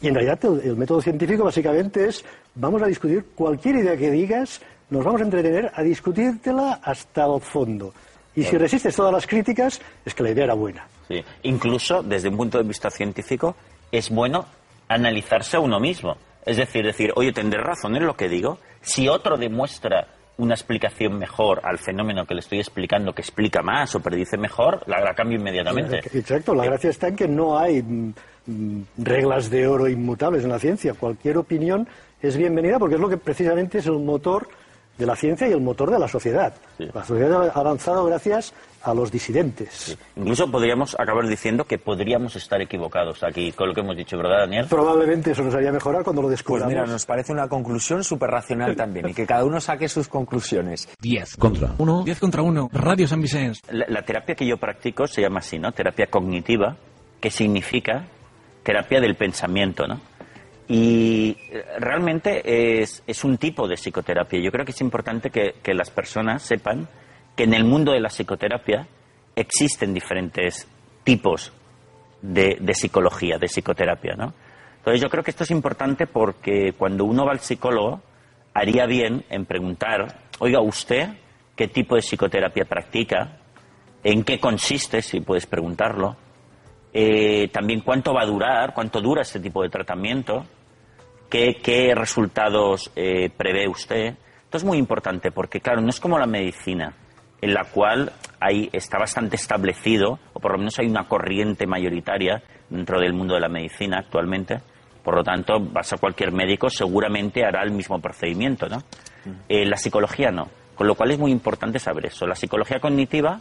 Y en realidad el, el método científico básicamente es, vamos a discutir cualquier idea que digas, nos vamos a entretener a discutírtela hasta el fondo. Y si resistes todas las críticas, es que la idea era buena. Sí. Incluso desde un punto de vista científico es bueno analizarse a uno mismo. Es decir, decir, oye, tendré razón en lo que digo. Si otro demuestra una explicación mejor al fenómeno que le estoy explicando, que explica más o predice mejor, la, la cambio inmediatamente. Exacto, la gracia está en que no hay mm, mm, reglas de oro inmutables en la ciencia. Cualquier opinión es bienvenida porque es lo que precisamente es el motor de la ciencia y el motor de la sociedad. La sociedad ha avanzado gracias a los disidentes. Incluso podríamos acabar diciendo que podríamos estar equivocados aquí con lo que hemos dicho, ¿verdad, Daniel? Probablemente eso nos haría mejorar cuando lo Pues descubramos. mira, nos parece una conclusión súper racional también y que cada uno saque sus conclusiones. 10 contra 1. 10 contra 1. Radio San Vicens. La, la terapia que yo practico se llama así, ¿no? Terapia cognitiva, que significa terapia del pensamiento, ¿no? Y eh, realmente es, un tipo de psicoterapia. Yo creo que es importante que, las personas sepan que en el mundo de la psicoterapia existen diferentes tipos de, de psicología, de psicoterapia, ¿no? Entonces yo creo que esto es importante porque cuando uno va al psicólogo haría bien en preguntar, oiga, ¿usted qué tipo de psicoterapia practica? en qué consiste, si puedes preguntarlo, eh, también cuánto va a durar, cuánto dura este tipo de tratamiento, qué, qué resultados eh, prevé usted. Esto es muy importante porque, claro, no es como la medicina, en la cual hay, está bastante establecido, o por lo menos hay una corriente mayoritaria dentro del mundo de la medicina actualmente. Por lo tanto, vas a cualquier médico, seguramente hará el mismo procedimiento, ¿no? Eh, la psicología no. Con lo cual es muy importante saber eso. La psicología cognitiva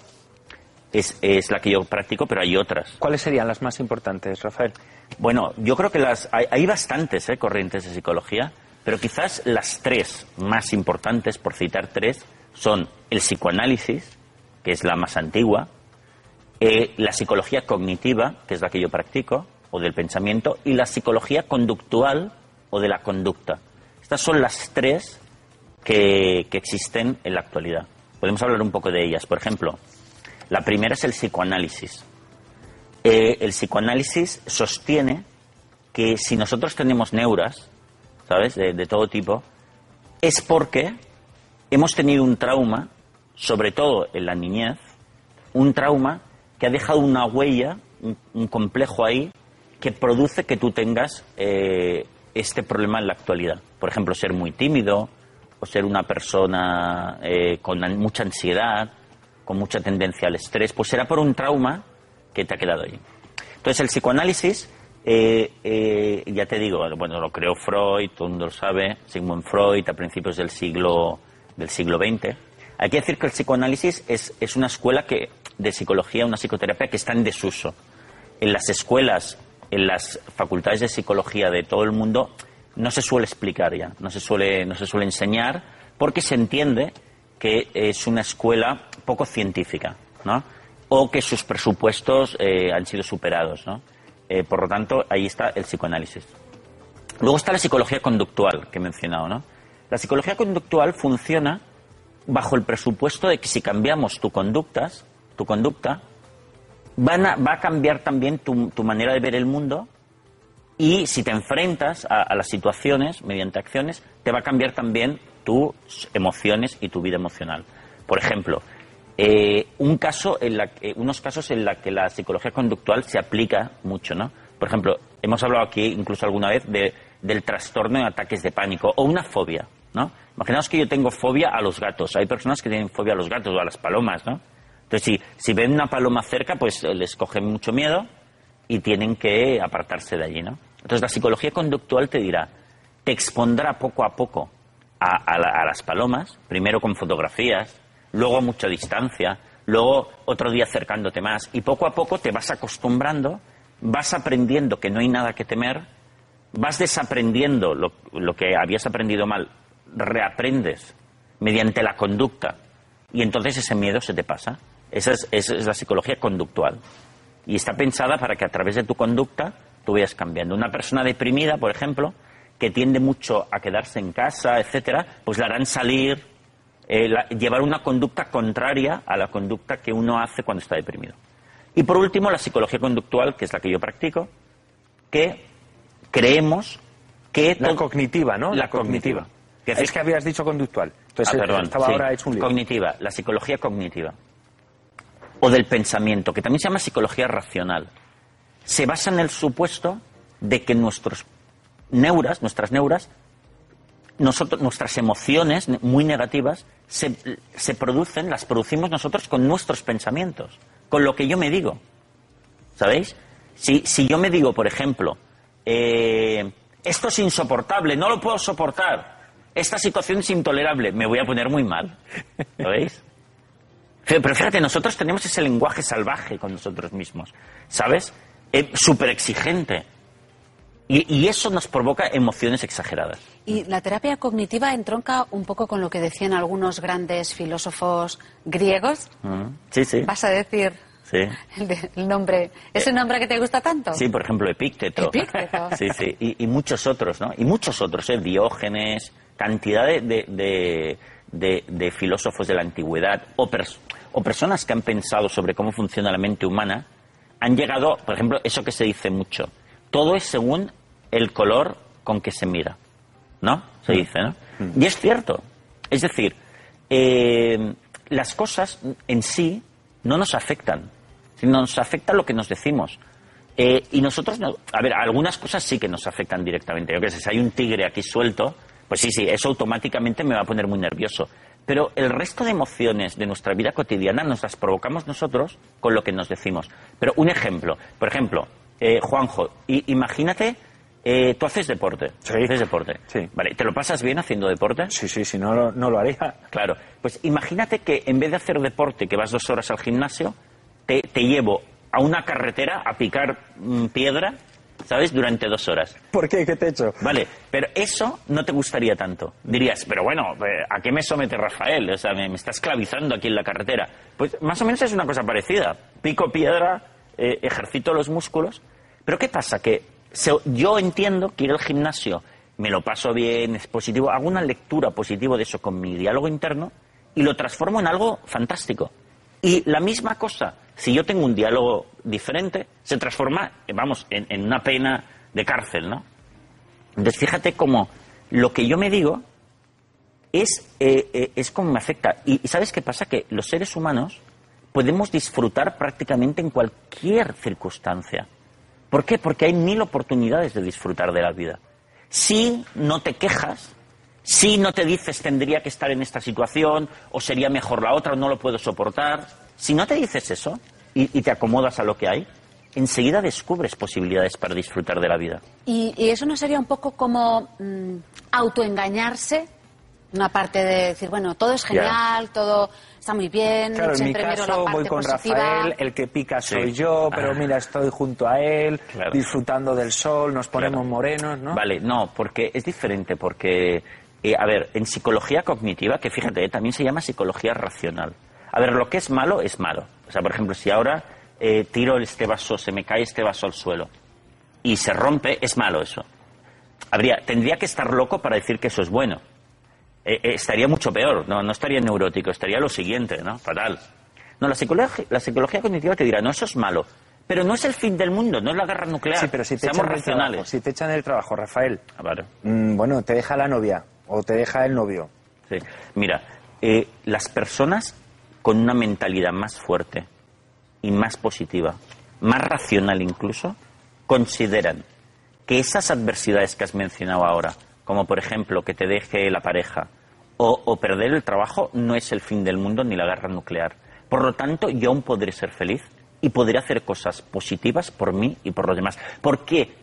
es, es, la que yo practico, pero hay otras. ¿Cuáles serían las más importantes, Rafael? Bueno, yo creo que las, hay, hay bastantes ¿eh? corrientes de psicología, pero quizás las tres más importantes, por citar tres, son el psicoanálisis, que es la más antigua, eh, la psicología cognitiva, que es la que yo practico, o del pensamiento, y la psicología conductual o de la conducta. Estas son las tres que, que existen en la actualidad. Podemos hablar un poco de ellas. Por ejemplo, la primera es el psicoanálisis. Eh, el psicoanálisis sostiene que si nosotros tenemos neuras, ¿sabes?, de, todo tipo, es porque hemos tenido un trauma, sobre todo en la niñez, un trauma que ha dejado una huella, un, un complejo ahí, que produce que tú tengas eh, este problema en la actualidad. Por ejemplo, ser muy tímido o ser una persona eh, con mucha ansiedad, con mucha tendencia al estrés, pues será por un trauma que te ha quedado ahí. Entonces, el psicoanálisis, eh, eh, ya te digo, bueno, lo creó Freud, todo el mundo lo sabe, Sigmund Freud a principios del siglo, del siglo XX. Hay que decir que el psicoanálisis es, es una escuela que, de psicología, una psicoterapia que está en desuso. En las escuelas en las facultades de psicología de todo el mundo no se suele explicar ya, no se suele, no se suele enseñar, porque se entiende que es una escuela poco científica, ¿no? O que sus presupuestos eh, han sido superados, ¿no? Eh, por lo tanto, ahí está el psicoanálisis. Luego está la psicología conductual que he mencionado, ¿no? La psicología conductual funciona bajo el presupuesto de que si cambiamos tu conductas, tu conducta, van a, va a cambiar también tu, manera de ver el mundo y si te enfrentas a, las situaciones mediante acciones, te va a cambiar también tus emociones y tu vida emocional. Por ejemplo, eh, un caso en la, eh, unos casos en los que la psicología conductual se aplica mucho, ¿no? Por ejemplo, hemos hablado aquí incluso alguna vez de, del trastorno en ataques de pánico o una fobia, ¿no? Imaginaos que yo tengo fobia a los gatos. Hay personas que tienen fobia a los gatos o a las palomas, ¿no? Entonces, si, si ven una paloma cerca, pues les coge mucho miedo y tienen que apartarse de allí, ¿no? Entonces, la psicología conductual te dirá, te expondrá poco a poco a, a, la, a las palomas, primero con fotografías, luego a mucha distancia, luego otro día acercándote más, y poco a poco te vas acostumbrando, vas aprendiendo que no hay nada que temer, vas desaprendiendo lo, lo que habías aprendido mal, reaprendes mediante la conducta, y entonces ese miedo se te pasa. Esa es, esa es, la psicología conductual. Y está pensada para que a través de tu conducta tú vayas cambiando. Una persona deprimida, por ejemplo, que tiende mucho a quedarse en casa, etcétera, pues la harán salir, eh, la, llevar una conducta contraria a la conducta que uno hace cuando está deprimido. Y por último, la psicología conductual, que es la que yo practico, que creemos que... La cognitiva, ¿no? La, la cognitiva. cognitiva. Que es que habías dicho conductual. Entonces, ah, perdón, estaba sí. ahora hecho un lío. Cognitiva, la psicología cognitiva. O del pensamiento, que también se llama psicología racional. Se basa en el supuesto de que nuestros neuras, nuestras neuras, nosotros, nuestras emociones muy negativas se, se, producen, las producimos nosotros con nuestros pensamientos, con lo que yo me digo. ¿Sabéis? Si, si yo me digo, por ejemplo, eh, esto es insoportable, no lo puedo soportar, esta situación es intolerable, me voy a poner muy mal. ¿Sabéis? Pero fíjate, nosotros tenemos ese lenguaje salvaje con nosotros mismos, ¿sabes? Eh, Súper exigente. Y, y, eso nos provoca emociones exageradas. Y la terapia cognitiva entronca un poco con lo que decían algunos grandes filósofos griegos. Mm, sí, sí. ¿Vas a decir sí. el, nombre, ese nombre que te gusta tanto? Sí, por ejemplo, Epícteto. Epícteto. sí, sí. Y, y, muchos otros, ¿no? Y muchos otros, ¿eh? Diógenes, cantidad de, de, de, de filósofos de la antigüedad o, pers o personas que han pensado sobre cómo funciona la mente humana han llegado, por ejemplo, eso que se dice mucho. Todo es según el color con que se mira, ¿no? Se dice, ¿no? Mm. Y es cierto. Es decir, eh, las cosas en sí no nos afectan, sino nos afecta lo que nos decimos. Eh, y nosotros, no, a ver, algunas cosas sí que nos afectan directamente. Yo que sé, si hay un tigre aquí suelto, pues sí, sí, eso automáticamente me va a poner muy nervioso. Pero el resto de emociones de nuestra vida cotidiana nos las provocamos nosotros con lo que nos decimos. Pero un ejemplo, por ejemplo, eh, Juanjo, imagínate, eh, tú haces deporte. Sí. Haces deporte. Sí. Vale, ¿te lo pasas bien haciendo deporte? Sí, sí, si no, lo- no lo haría. Claro. Pues imagínate que en vez de hacer deporte, que vas dos horas al gimnasio, te, te llevo a una carretera a picar mm, piedra, ¿sabes? Durante dos horas. ¿Por qué? ¿Qué te he hecho? Vale, pero eso no te gustaría tanto. Dirías, pero bueno, eh, ¿a qué me somete Rafael? O sea, me, me está esclavizando aquí en la carretera. Pues más o menos es una cosa parecida. Pico piedra, eh, ejercito los músculos. Pero ¿qué pasa? Que yo entiendo que ir al gimnasio, me lo paso bien, es positivo, hago una lectura positiva de eso con mi diálogo interno y lo transformo en algo fantástico. Y la misma cosa, si yo tengo un diálogo diferente, se transforma, eh, vamos, en, una pena de cárcel, ¿no? Entonces, fíjate cómo lo que yo me digo es, eh, eh, es como me afecta. Y ¿sabes qué pasa? Que los seres humanos podemos disfrutar prácticamente en cualquier circunstancia. ¿Por qué? Porque hay mil oportunidades de disfrutar de la vida. Si no te quejas, si no te dices tendría que estar en esta situación, o sería mejor la otra, o no lo puedo soportar, si no te dices eso y, te acomodas a lo que hay, enseguida descubres posibilidades para disfrutar de la vida. ¿Y, y eso no sería un poco como mm, autoengañarse? Una parte de decir, bueno, todo es genial, todo está muy bien, Claro, en mi caso parte voy con positiva. Rafael, el que pica soy Sí. yo, pero Ah. mira, estoy junto a él, Claro. disfrutando del sol, nos ponemos Claro. morenos, ¿no? Vale, no, porque es diferente, porque, eh, a ver, en psicología cognitiva, que fíjate, eh, también se llama psicología racional. A ver, lo que es malo es malo. O sea, por ejemplo, si ahora eh, tiro este vaso, se me cae este vaso al suelo y se rompe, es malo eso. Habría, tendría que estar loco para decir que eso es bueno. Eh, eh, estaría mucho peor, no, no estaría neurótico, estaría lo siguiente, ¿no? Fatal. No, la psicología, la psicología cognitiva te dirá, no, eso es malo. Pero no es el fin del mundo, no es la guerra nuclear. Sí, pero si te, Seamos echan del racionales. trabajo, si te echan del trabajo, Rafael, Ah, vale. mm, bueno, te deja la novia o te deja el novio. Sí. Mira, eh, las personas con una mentalidad más fuerte y más positiva, más racional incluso, consideran que esas adversidades que has mencionado ahora, como por ejemplo que te deje la pareja o, o perder el trabajo, no es el fin del mundo ni la guerra nuclear. Por lo tanto, yo aún podré ser feliz y podré hacer cosas positivas por mí y por los demás. Porque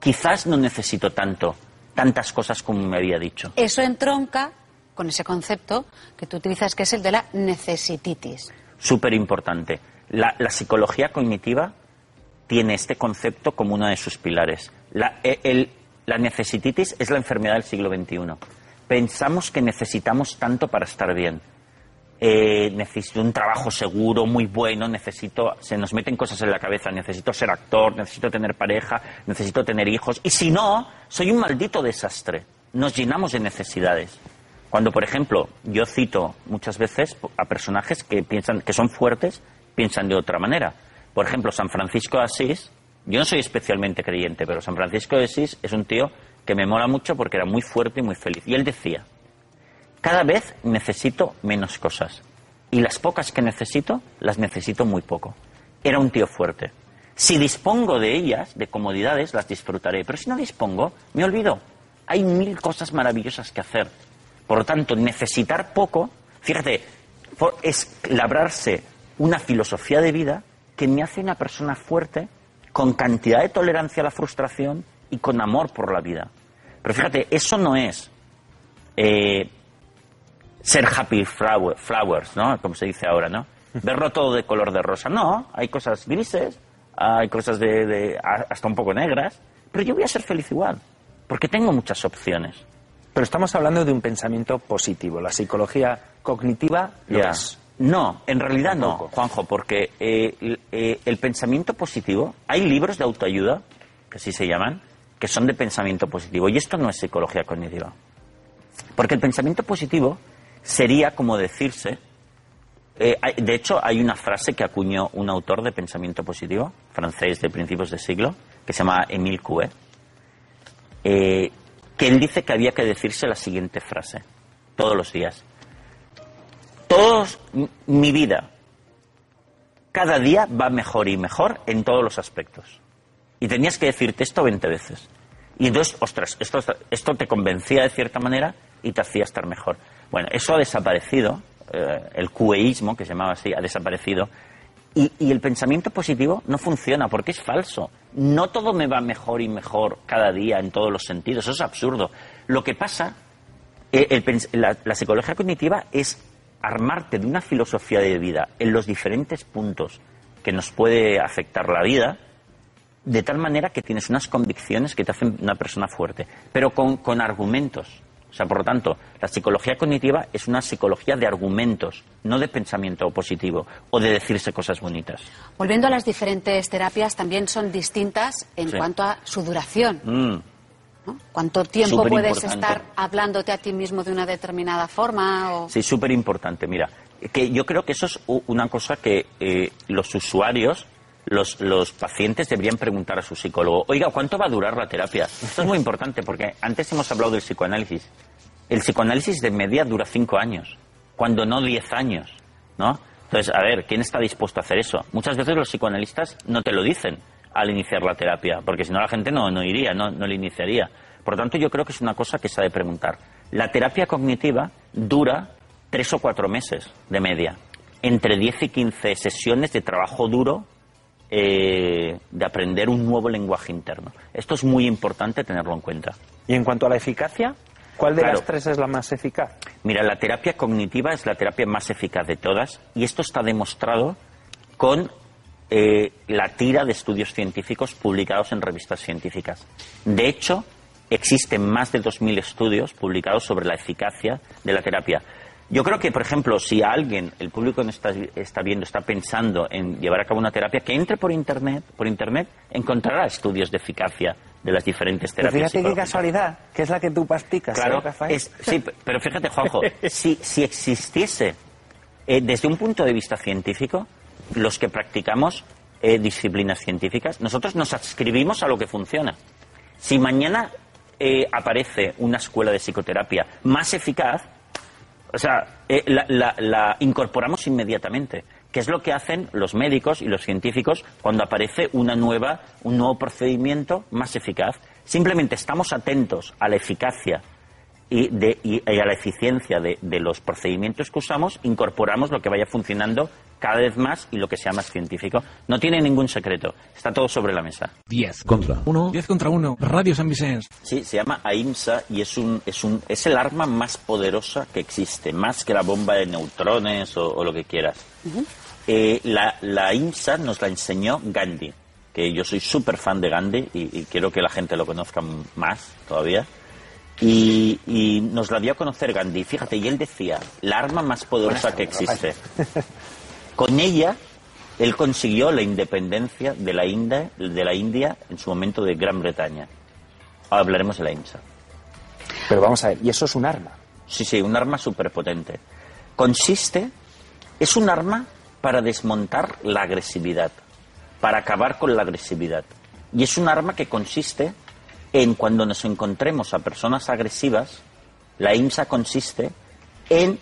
quizás no necesito tanto, tantas cosas como me había dicho. Eso entronca con ese concepto que tú utilizas, que es el de la necesititis. súper importante. La, la psicología cognitiva tiene este concepto como uno de sus pilares. La, el- la necesititis es la enfermedad del siglo XXI. Pensamos que necesitamos tanto para estar bien. Eh, necesito un trabajo seguro, muy bueno, necesito, se nos meten cosas en la cabeza, necesito ser actor, necesito tener pareja, necesito tener hijos, y si no, soy un maldito desastre. Nos llenamos de necesidades. Cuando, por ejemplo, yo cito muchas veces a personajes que piensan que son fuertes, piensan de otra manera. Por ejemplo, San Francisco de Asís, yo no soy especialmente creyente, pero San Francisco de Asís es un tío que me mola mucho porque era muy fuerte y muy feliz. Y él decía, cada vez necesito menos cosas. Y las pocas que necesito, las necesito muy poco. Era un tío fuerte. Si dispongo de ellas, de comodidades, las disfrutaré. Pero si no dispongo, me olvido. Hay mil cosas maravillosas que hacer. Por lo tanto, necesitar poco, fíjate, es labrarse una filosofía de vida que me hace una persona fuerte, con cantidad de tolerancia a la frustración y con amor por la vida. Pero fíjate, eso no es eh, ser happy flower- flowers, ¿no? Como se dice ahora, ¿no? Verlo todo de color de rosa. No, hay cosas grises, hay cosas de, hasta un poco negras, pero yo voy a ser feliz igual, porque tengo muchas opciones. Pero estamos hablando de un pensamiento positivo. La psicología cognitiva lo es. No, en realidad no. Juanjo, porque eh, el- eh, el pensamiento positivo, hay libros de autoayuda, que así se llaman, que son de pensamiento positivo, y esto no es psicología cognitiva. Porque el pensamiento positivo sería como decirse, eh, de hecho hay una frase que acuñó un autor de pensamiento positivo, francés de principios de siglo, que se llama Émile Coué, eh, que él dice que había que decirse la siguiente frase, todos los días. Todos, mi vida cada día va mejor y mejor en todos los aspectos. Y tenías que decirte esto 20 veces. Y entonces, ostras, esto, esto te convencía de cierta manera y te hacía estar mejor. Bueno, eso ha desaparecido, eh, el cueísmo, que se llamaba así, ha desaparecido. Y, y, el pensamiento positivo no funciona porque es falso. No todo me va mejor y mejor cada día en todos los sentidos. Eso es absurdo. Lo que pasa, eh, la, la psicología cognitiva es armarte de una filosofía de vida en los diferentes puntos que nos puede afectar la vida, de tal manera que tienes unas convicciones que te hacen una persona fuerte, pero con, con argumentos. O sea, por lo tanto, la psicología cognitiva es una psicología de argumentos, no de pensamiento positivo o de decirse cosas bonitas. Volviendo a las diferentes terapias, también son distintas en Sí. cuanto a su duración. Mm. ¿no? ¿Cuánto tiempo puedes estar hablándote a ti mismo de una determinada forma? O... Sí, súper importante. Mira, que yo creo que eso es una cosa que eh, los usuarios, los, los pacientes deberían preguntar a su psicólogo. Oiga, ¿cuánto va a durar la terapia? Esto es muy importante porque antes hemos hablado del psicoanálisis. El psicoanálisis de media dura cinco años, cuando no diez años, ¿no? Entonces, a ver, ¿quién está dispuesto a hacer eso? Muchas veces los psicoanalistas no te lo dicen al iniciar la terapia, porque si no la gente no, no iría, no, no le iniciaría. Por lo tanto, yo creo que es una cosa que se ha de preguntar. La terapia cognitiva dura tres o cuatro meses de media, entre 10 y 15 sesiones de trabajo duro eh, de aprender un nuevo lenguaje interno. Esto es muy importante tenerlo en cuenta. Y en cuanto a la eficacia, ¿cuál de Claro. las tres es la más eficaz? Mira, la terapia cognitiva es la terapia más eficaz de todas y esto está demostrado con eh, la tira de estudios científicos publicados en revistas científicas. De hecho, existen más de 2.000 estudios publicados sobre la eficacia de la terapia. Yo creo que, por ejemplo, si alguien, el público que nos está, está viendo, está pensando en llevar a cabo una terapia, que entre por Internet, por Internet encontrará estudios de eficacia de las diferentes Pero terapias. fíjate qué casualidad, que es la que tú Claro, ¿eh, Rafael? es- sí, pero fíjate, Juanjo, si, si existiese eh, desde un punto de vista científico, los que practicamos eh, disciplinas científicas, nosotros nos adscribimos a lo que funciona. Si mañana eh, aparece una escuela de psicoterapia más eficaz, o sea, eh, la, incorporamos inmediatamente, que es lo que hacen los médicos y los científicos cuando aparece una nueva, un nuevo procedimiento más eficaz. Simplemente estamos atentos a la eficacia y, de- y a la eficiencia de, de los procedimientos que usamos, incorporamos lo que vaya funcionando cada vez más y lo que sea más científico. No tiene ningún secreto, está todo sobre la mesa. 10 contra 1. 10 contra 1. Radio San Vicente. Sí, se llama AIMSA y es, un, es, un, es el arma más poderosa que existe, más que la bomba de neutrones o, o lo que quieras. Eh, la, la AIMSA nos la enseñó Gandhi, que yo soy súper fan de Gandhi y, y quiero que la gente lo conozca más todavía. Y, y nos la dio a conocer Gandhi. Fíjate, y él decía, la arma más poderosa que existe. Con ella, él consiguió la independencia de la, India, de la India en su momento de Gran Bretaña. Ahora hablaremos de la IMSA. Pero vamos a ver, y eso es un arma. Sí, sí, un arma superpotente. Consiste, es un arma para desmontar la agresividad, para acabar con la agresividad. Y es un arma que consiste en cuando nos encontremos a personas agresivas, la IMSA consiste en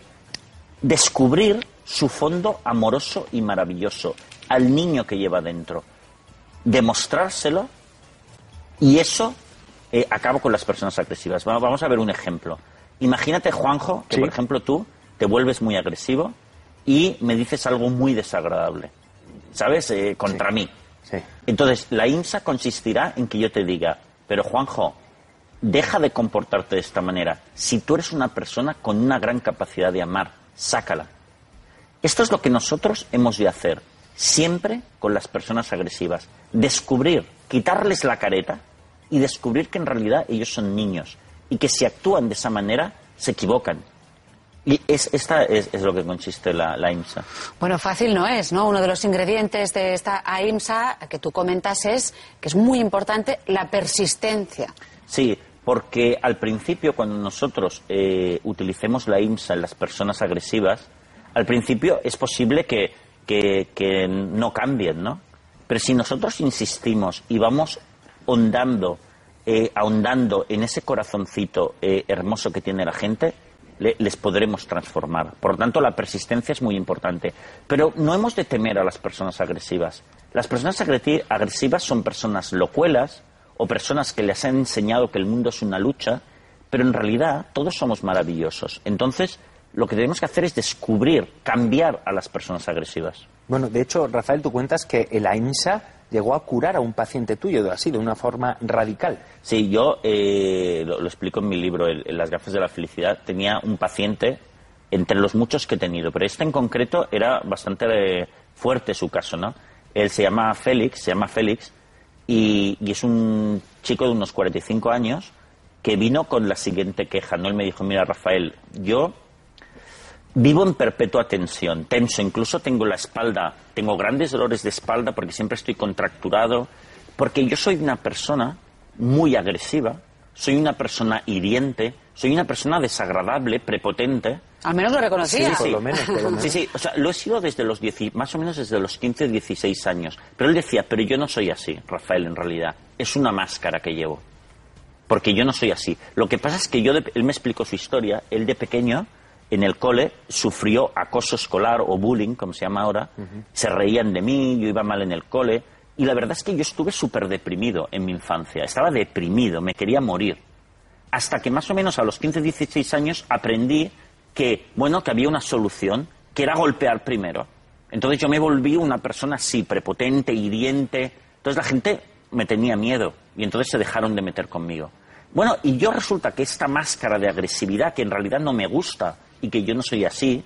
descubrir su fondo amoroso y maravilloso, al niño que lleva dentro, demostrárselo y eso eh, acaba con las personas agresivas. Va- Vamos a ver un ejemplo. Imagínate, Juanjo, que Sí. por ejemplo tú te vuelves muy agresivo y me dices algo muy desagradable, ¿sabes? Eh, contra mí. Sí. Entonces, la IMSA consistirá en que yo te diga, pero Juanjo, deja de comportarte de esta manera. Si tú eres una persona con una gran capacidad de amar, sácala. Esto es lo que nosotros hemos de hacer siempre con las personas agresivas. Descubrir, quitarles la careta y descubrir que en realidad ellos son niños y que si actúan de esa manera se equivocan. Y es, esta es, es lo que consiste la, la IMSA. Bueno, fácil no es, ¿no? Uno de los ingredientes de esta AIMSA que tú comentas es que es muy importante la persistencia. Sí, porque al principio cuando nosotros eh, utilicemos la IMSA en las personas agresivas, al principio es posible que, que- no cambien, ¿no? Pero si nosotros insistimos y vamos hondando, eh, ahondando en ese corazoncito eh, hermoso que tiene la gente, le- les podremos transformar. Por lo tanto, la persistencia es muy importante. Pero no hemos de temer a las personas agresivas. Las personas agresivas son personas locuelas o personas que les han enseñado que el mundo es una lucha, pero en realidad todos somos maravillosos. Entonces, lo que tenemos que hacer es descubrir, cambiar a las personas agresivas. Bueno, de hecho, Rafael, tú cuentas que el AIMSA llegó a curar a un paciente tuyo, así, de una forma radical. Sí, yo eh, lo, lo explico en mi libro, el- en Las gafas de la felicidad. Tenía un paciente entre los muchos que he tenido, pero este en concreto era bastante eh, fuerte su caso, ¿no? Él se llama Félix, se llama Félix, y, y es un chico de unos 45 años que vino con la siguiente queja, ¿no? Él me dijo, mira, Rafael, yo Vivo en perpetua tensión, tenso, incluso tengo la espalda, tengo grandes dolores de espalda porque siempre estoy contracturado, porque yo soy una persona muy agresiva, soy una persona hiriente, soy una persona desagradable, prepotente. Al menos lo reconocía. Sí, sí. Sí, sí, o sea, lo he sido desde los 10, más o menos desde los 15, 16 años. Pero él decía, pero yo no soy así, Rafael, en realidad. Es una máscara que llevo. Porque yo no soy así. Lo que pasa es que yo, de- él me explicó su historia, él de pequeño, en el cole, sufrió acoso escolar o bullying, como se llama ahora. Se reían de mí, yo iba mal en el cole. Y la verdad es que yo estuve súper deprimido en mi infancia. Estaba deprimido, me quería morir. Hasta que más o menos a los 15, 16 años aprendí que, bueno, que había una solución, que era golpear primero. Entonces yo me volví una persona así, prepotente, hiriente. Entonces la gente me tenía miedo y entonces se dejaron de meter conmigo. Bueno, y yo resulta que esta máscara de agresividad, que en realidad no me gusta y que yo no soy así,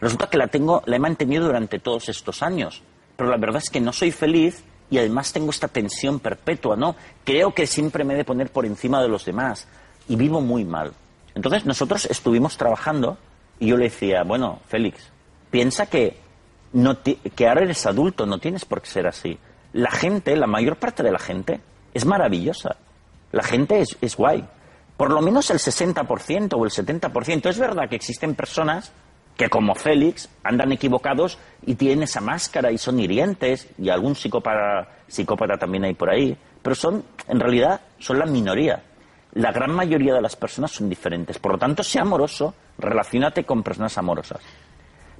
resulta que la tengo, la he mantenido durante todos estos años. Pero la verdad es que no soy feliz y además tengo esta tensión perpetua, ¿no? Creo que siempre me he de poner por encima de los demás y vivo muy mal. Entonces nosotros estuvimos trabajando y yo le decía, bueno, Félix, piensa que, no que ahora eres adulto, no tienes por qué ser así. La gente, la mayor parte de la gente, es maravillosa. La gente es, es guay. Por lo menos el 60% o el 70%. Es verdad que existen personas que, como Félix, andan equivocados y tienen esa máscara y son hirientes, y algún psicópata, psicópata también hay por ahí, pero son, en realidad, son la minoría. La gran mayoría de las personas son diferentes. Por lo tanto, sea amoroso, relacionate con personas amorosas.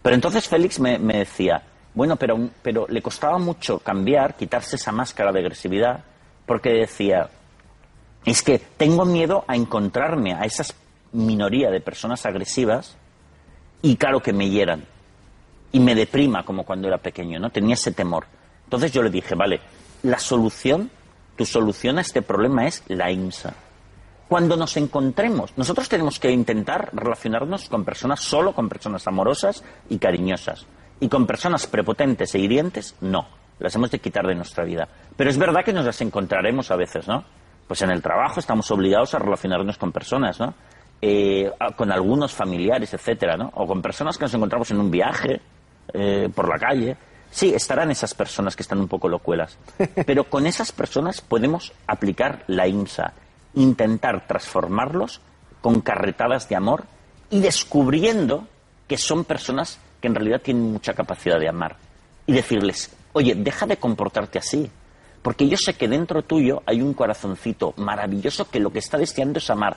Pero entonces Félix me, me decía, bueno, pero, pero le costaba mucho cambiar, quitarse esa máscara de agresividad, porque decía, es que tengo miedo a encontrarme a esa minoría de personas agresivas y claro que me hieran y me deprima como cuando era pequeño, ¿no? Tenía ese temor. Entonces yo le dije, vale, la solución, tu solución a este problema es la IMSA. Cuando nos encontremos, nosotros tenemos que intentar relacionarnos con personas, solo con personas amorosas y cariñosas. Y con personas prepotentes e hirientes, no. Las hemos de quitar de nuestra vida. Pero es verdad que nos las encontraremos a veces, ¿no? Pues en el trabajo estamos obligados a relacionarnos con personas, ¿no? Eh, con algunos familiares, etcétera, ¿no? O con personas que nos encontramos en un viaje, eh, por la calle. Sí, estarán esas personas que están un poco locuelas. Pero con esas personas podemos aplicar la IMSA, intentar transformarlos con carretadas de amor y descubriendo que son personas que en realidad tienen mucha capacidad de amar. Y decirles, oye, deja de comportarte así. Porque yo sé que dentro tuyo hay un corazoncito maravilloso que lo que está deseando es amar.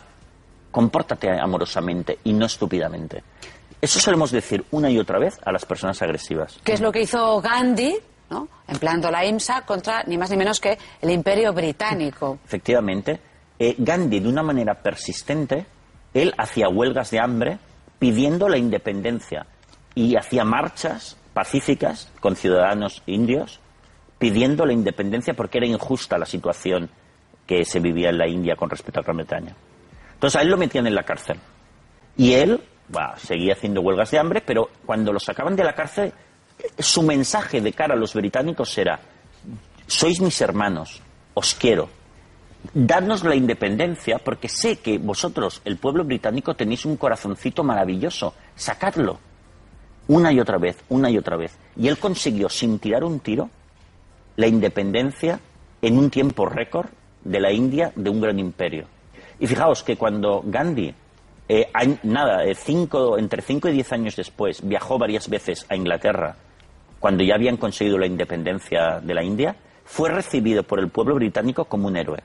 Compórtate amorosamente y no estúpidamente. Eso solemos decir una y otra vez a las personas agresivas. que es lo que hizo Gandhi, ¿no? empleando la IMSA contra ni más ni menos que el Imperio Británico. Efectivamente, eh, Gandhi, de una manera persistente, él hacía huelgas de hambre pidiendo la independencia y hacía marchas pacíficas con ciudadanos indios pidiendo la independencia porque era injusta la situación que se vivía en la India con respecto a Gran Bretaña. Entonces a él lo metían en la cárcel. Y él bah, seguía haciendo huelgas de hambre, pero cuando lo sacaban de la cárcel, su mensaje de cara a los británicos era, sois mis hermanos, os quiero, dadnos la independencia porque sé que vosotros, el pueblo británico, tenéis un corazoncito maravilloso, sacadlo. Una y otra vez, una y otra vez. Y él consiguió, sin tirar un tiro, la independencia en un tiempo récord de la India de un gran imperio. Y fijaos que cuando Gandhi, eh, nada, eh, cinco, entre 5 y 10 años después, viajó varias veces a Inglaterra, cuando ya habían conseguido la independencia de la India, fue recibido por el pueblo británico como un héroe.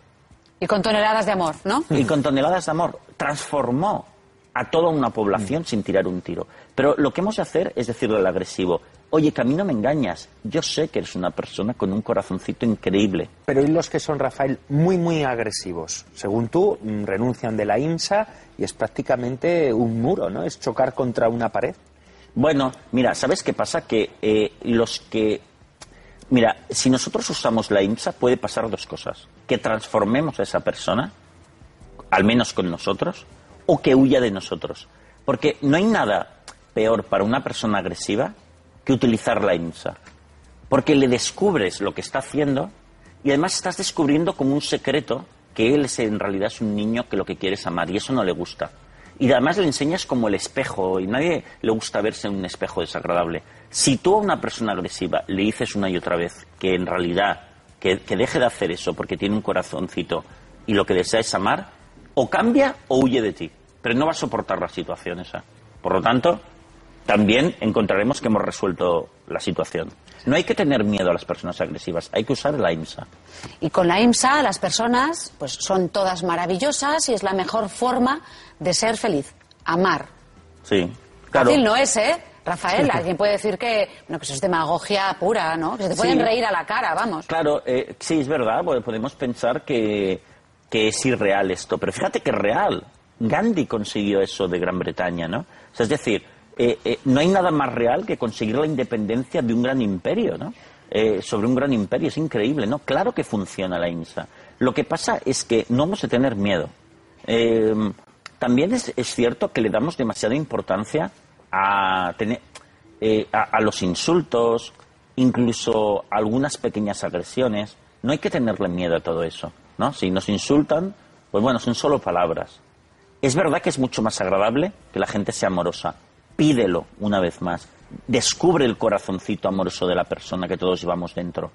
Y con toneladas de amor, ¿no? Y con toneladas de amor, transformó a toda una población sin tirar un tiro. Pero lo que hemos de hacer es decirle al agresivo, oye, que a mí no me engañas, yo sé que eres una persona con un corazoncito increíble. Pero ¿y los que son, Rafael, muy, muy agresivos? Según tú, mm, renuncian de la IMSA y es prácticamente un muro, ¿no? Es chocar contra una pared. Bueno, mira, ¿sabes qué pasa? Que eh, los que... Mira, si nosotros usamos la IMSA puede pasar dos cosas. Que transformemos a esa persona, al menos con nosotros, o que huya de nosotros. Porque no hay nada peor para una persona agresiva que utilizar la IMSA. Porque le descubres lo que está haciendo y además estás descubriendo como un secreto que él es, en realidad es un niño que lo que quiere es amar y eso no le gusta. Y además le enseñas como el espejo y nadie le gusta verse en un espejo desagradable. Si tú a una persona agresiva le dices una y otra vez que en realidad que, que deje de hacer eso porque tiene un corazoncito y lo que desea es amar, o cambia o huye de ti, pero no va a soportar la situación esa. Por lo tanto, también encontraremos que hemos resuelto la situación. No hay que tener miedo a las personas agresivas, hay que usar la IMSA. Y con la IMSA las personas pues son todas maravillosas y es la mejor forma de ser feliz, amar. Sí, claro. Fácil no es, ¿eh? Rafael, alguien puede decir que, bueno, que eso es demagogia pura, ¿no? Que se te pueden Sí. reír a la cara, vamos. Claro, eh, sí, es verdad, podemos pensar que, que es irreal esto, pero fíjate que es real. Gandhi consiguió eso de Gran Bretaña, ¿no? O sea, es decir, eh, eh, no hay nada más real que conseguir la independencia de un gran imperio, ¿no? Eh, sobre un gran imperio, es increíble, ¿no? Claro que funciona la IMSA. Lo que pasa es que no hemos de tener miedo. Eh, también es, es cierto que le damos demasiada importancia a, tener, eh, a, a los insultos, incluso a algunas pequeñas agresiones. No hay que tenerle miedo a todo eso, ¿no? Si nos insultan, pues bueno, son solo palabras. Es verdad que es mucho más agradable que la gente sea amorosa. Pídelo una vez más. Descubre el corazoncito amoroso de la persona que todos llevamos dentro.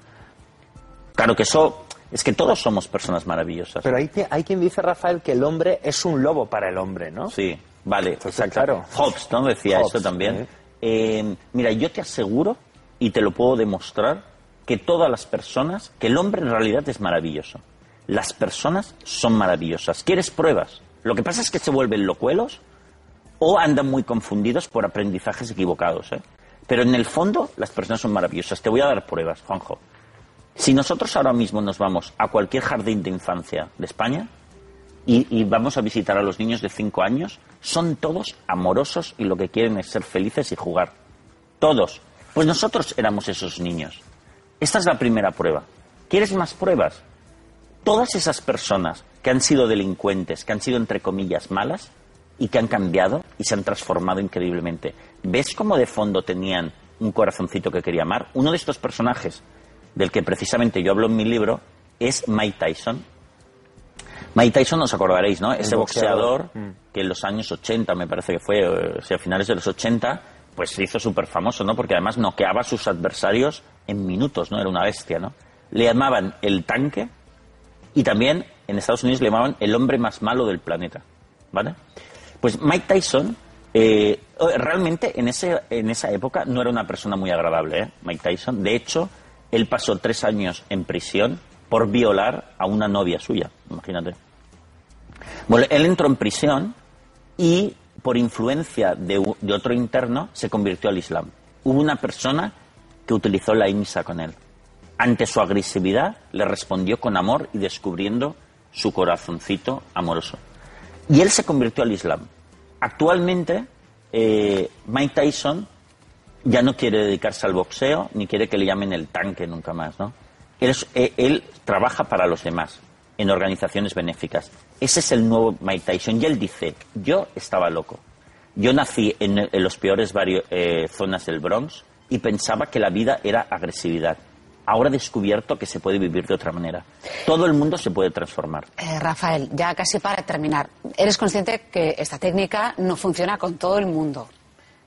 Claro que eso es que todos somos personas maravillosas. Pero hay, que- hay quien dice, Rafael, que el hombre es un lobo para el hombre, ¿no? Sí, vale, exacto. claro. Hobbes, ¿no? Decía Hobbes, eso también. Eh, mira, yo te aseguro, y te lo puedo demostrar, que todas las personas, que el hombre en realidad es maravilloso. Las personas son maravillosas. ¿Quieres pruebas? Lo que pasa es que se vuelven locuelos o andan muy confundidos por aprendizajes equivocados. ¿eh? Pero en el fondo, las personas son maravillosas. Te voy a dar pruebas, Juanjo. Si nosotros ahora mismo nos vamos a cualquier jardín de infancia de España y, vamos a visitar a los niños de 5 años, son todos amorosos y lo que quieren es ser felices y jugar. Todos. Pues nosotros éramos esos niños. Esta es la primera prueba. ¿Quieres más pruebas? Todas esas personas que han sido delincuentes, que han sido entre comillas malas y que han cambiado y se han transformado increíblemente. ¿Ves cómo de fondo tenían un corazoncito que quería amar? Uno de estos personajes del que precisamente yo hablo en mi libro es Mike Tyson. Mike Tyson, os acordaréis, ¿no? Ese boxeador. boxeador que en los años 80, me parece que fue, o sea, a finales de los 80, pues se hizo súper famoso, ¿no? Porque además noqueaba a sus adversarios en minutos, ¿no? Era una bestia, ¿no? Le llamaban el tanque y también en Estados Unidos le llamaban el hombre más malo del planeta, ¿vale? Pues Mike Tyson eh, realmente en, ese, en esa época no era una persona muy agradable, ¿eh? Mike Tyson. De hecho, él pasó tres años en prisión por violar a una novia suya, imagínate. Bueno, él entró en prisión y por influencia de otro interno se convirtió al Islam. Hubo una persona que utilizó la IMSA con él. Ante su agresividad le respondió con amor y descubriendo su corazoncito amoroso. Y él se convirtió al Islam. Actualmente, eh, Mike Tyson ya no quiere dedicarse al boxeo ni quiere que le llamen el tanque nunca más, ¿no? Eh, él trabaja para los demás en organizaciones benéficas. Ese es el nuevo Mike Tyson. Y él dice, yo estaba loco. Yo nací en, en los peores eh, zonas del Bronx y pensaba que la vida era agresividad. Ahora he descubierto que se puede vivir de otra manera. Todo el mundo se puede transformar. Eh, Rafael, ya casi para terminar, ¿eres consciente que esta técnica no funciona con todo el mundo?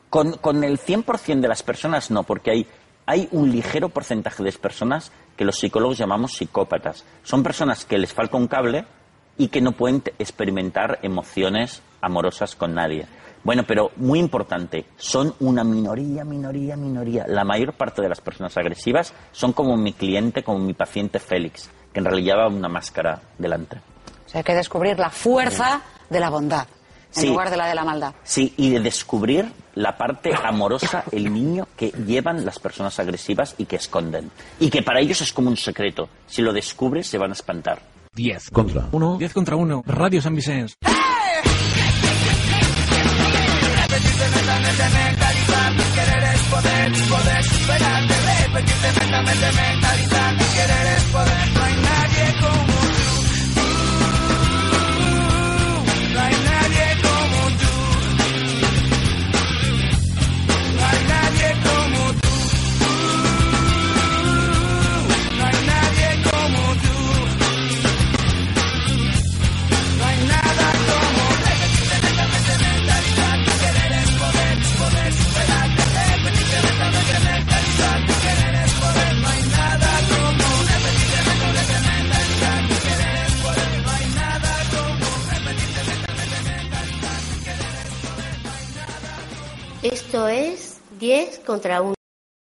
Con, con el 100% de las personas no, porque hay, hay un ligero porcentaje de personas que los psicólogos llamamos psicópatas. Son personas que les falta un cable y que no pueden experimentar emociones amorosas con nadie. Bueno, pero muy importante, son una minoría, minoría, minoría. La mayor parte de las personas agresivas son como mi cliente, como mi paciente Félix, que en realidad lleva una máscara delante. O sea, hay que descubrir la fuerza de la bondad. en lugar de la de la maldad. Sí, y de descubrir la parte amorosa, el niño que llevan las personas agresivas y que esconden. Y que para ellos es como un secreto. Si lo descubres, se van a espantar. 10 contra 1. 10 contra 1. Radio San Vicente. Querer es poder, poder superarte, repetirte mentalmente, mentalizar. Querer es Esto es 10 contra 1.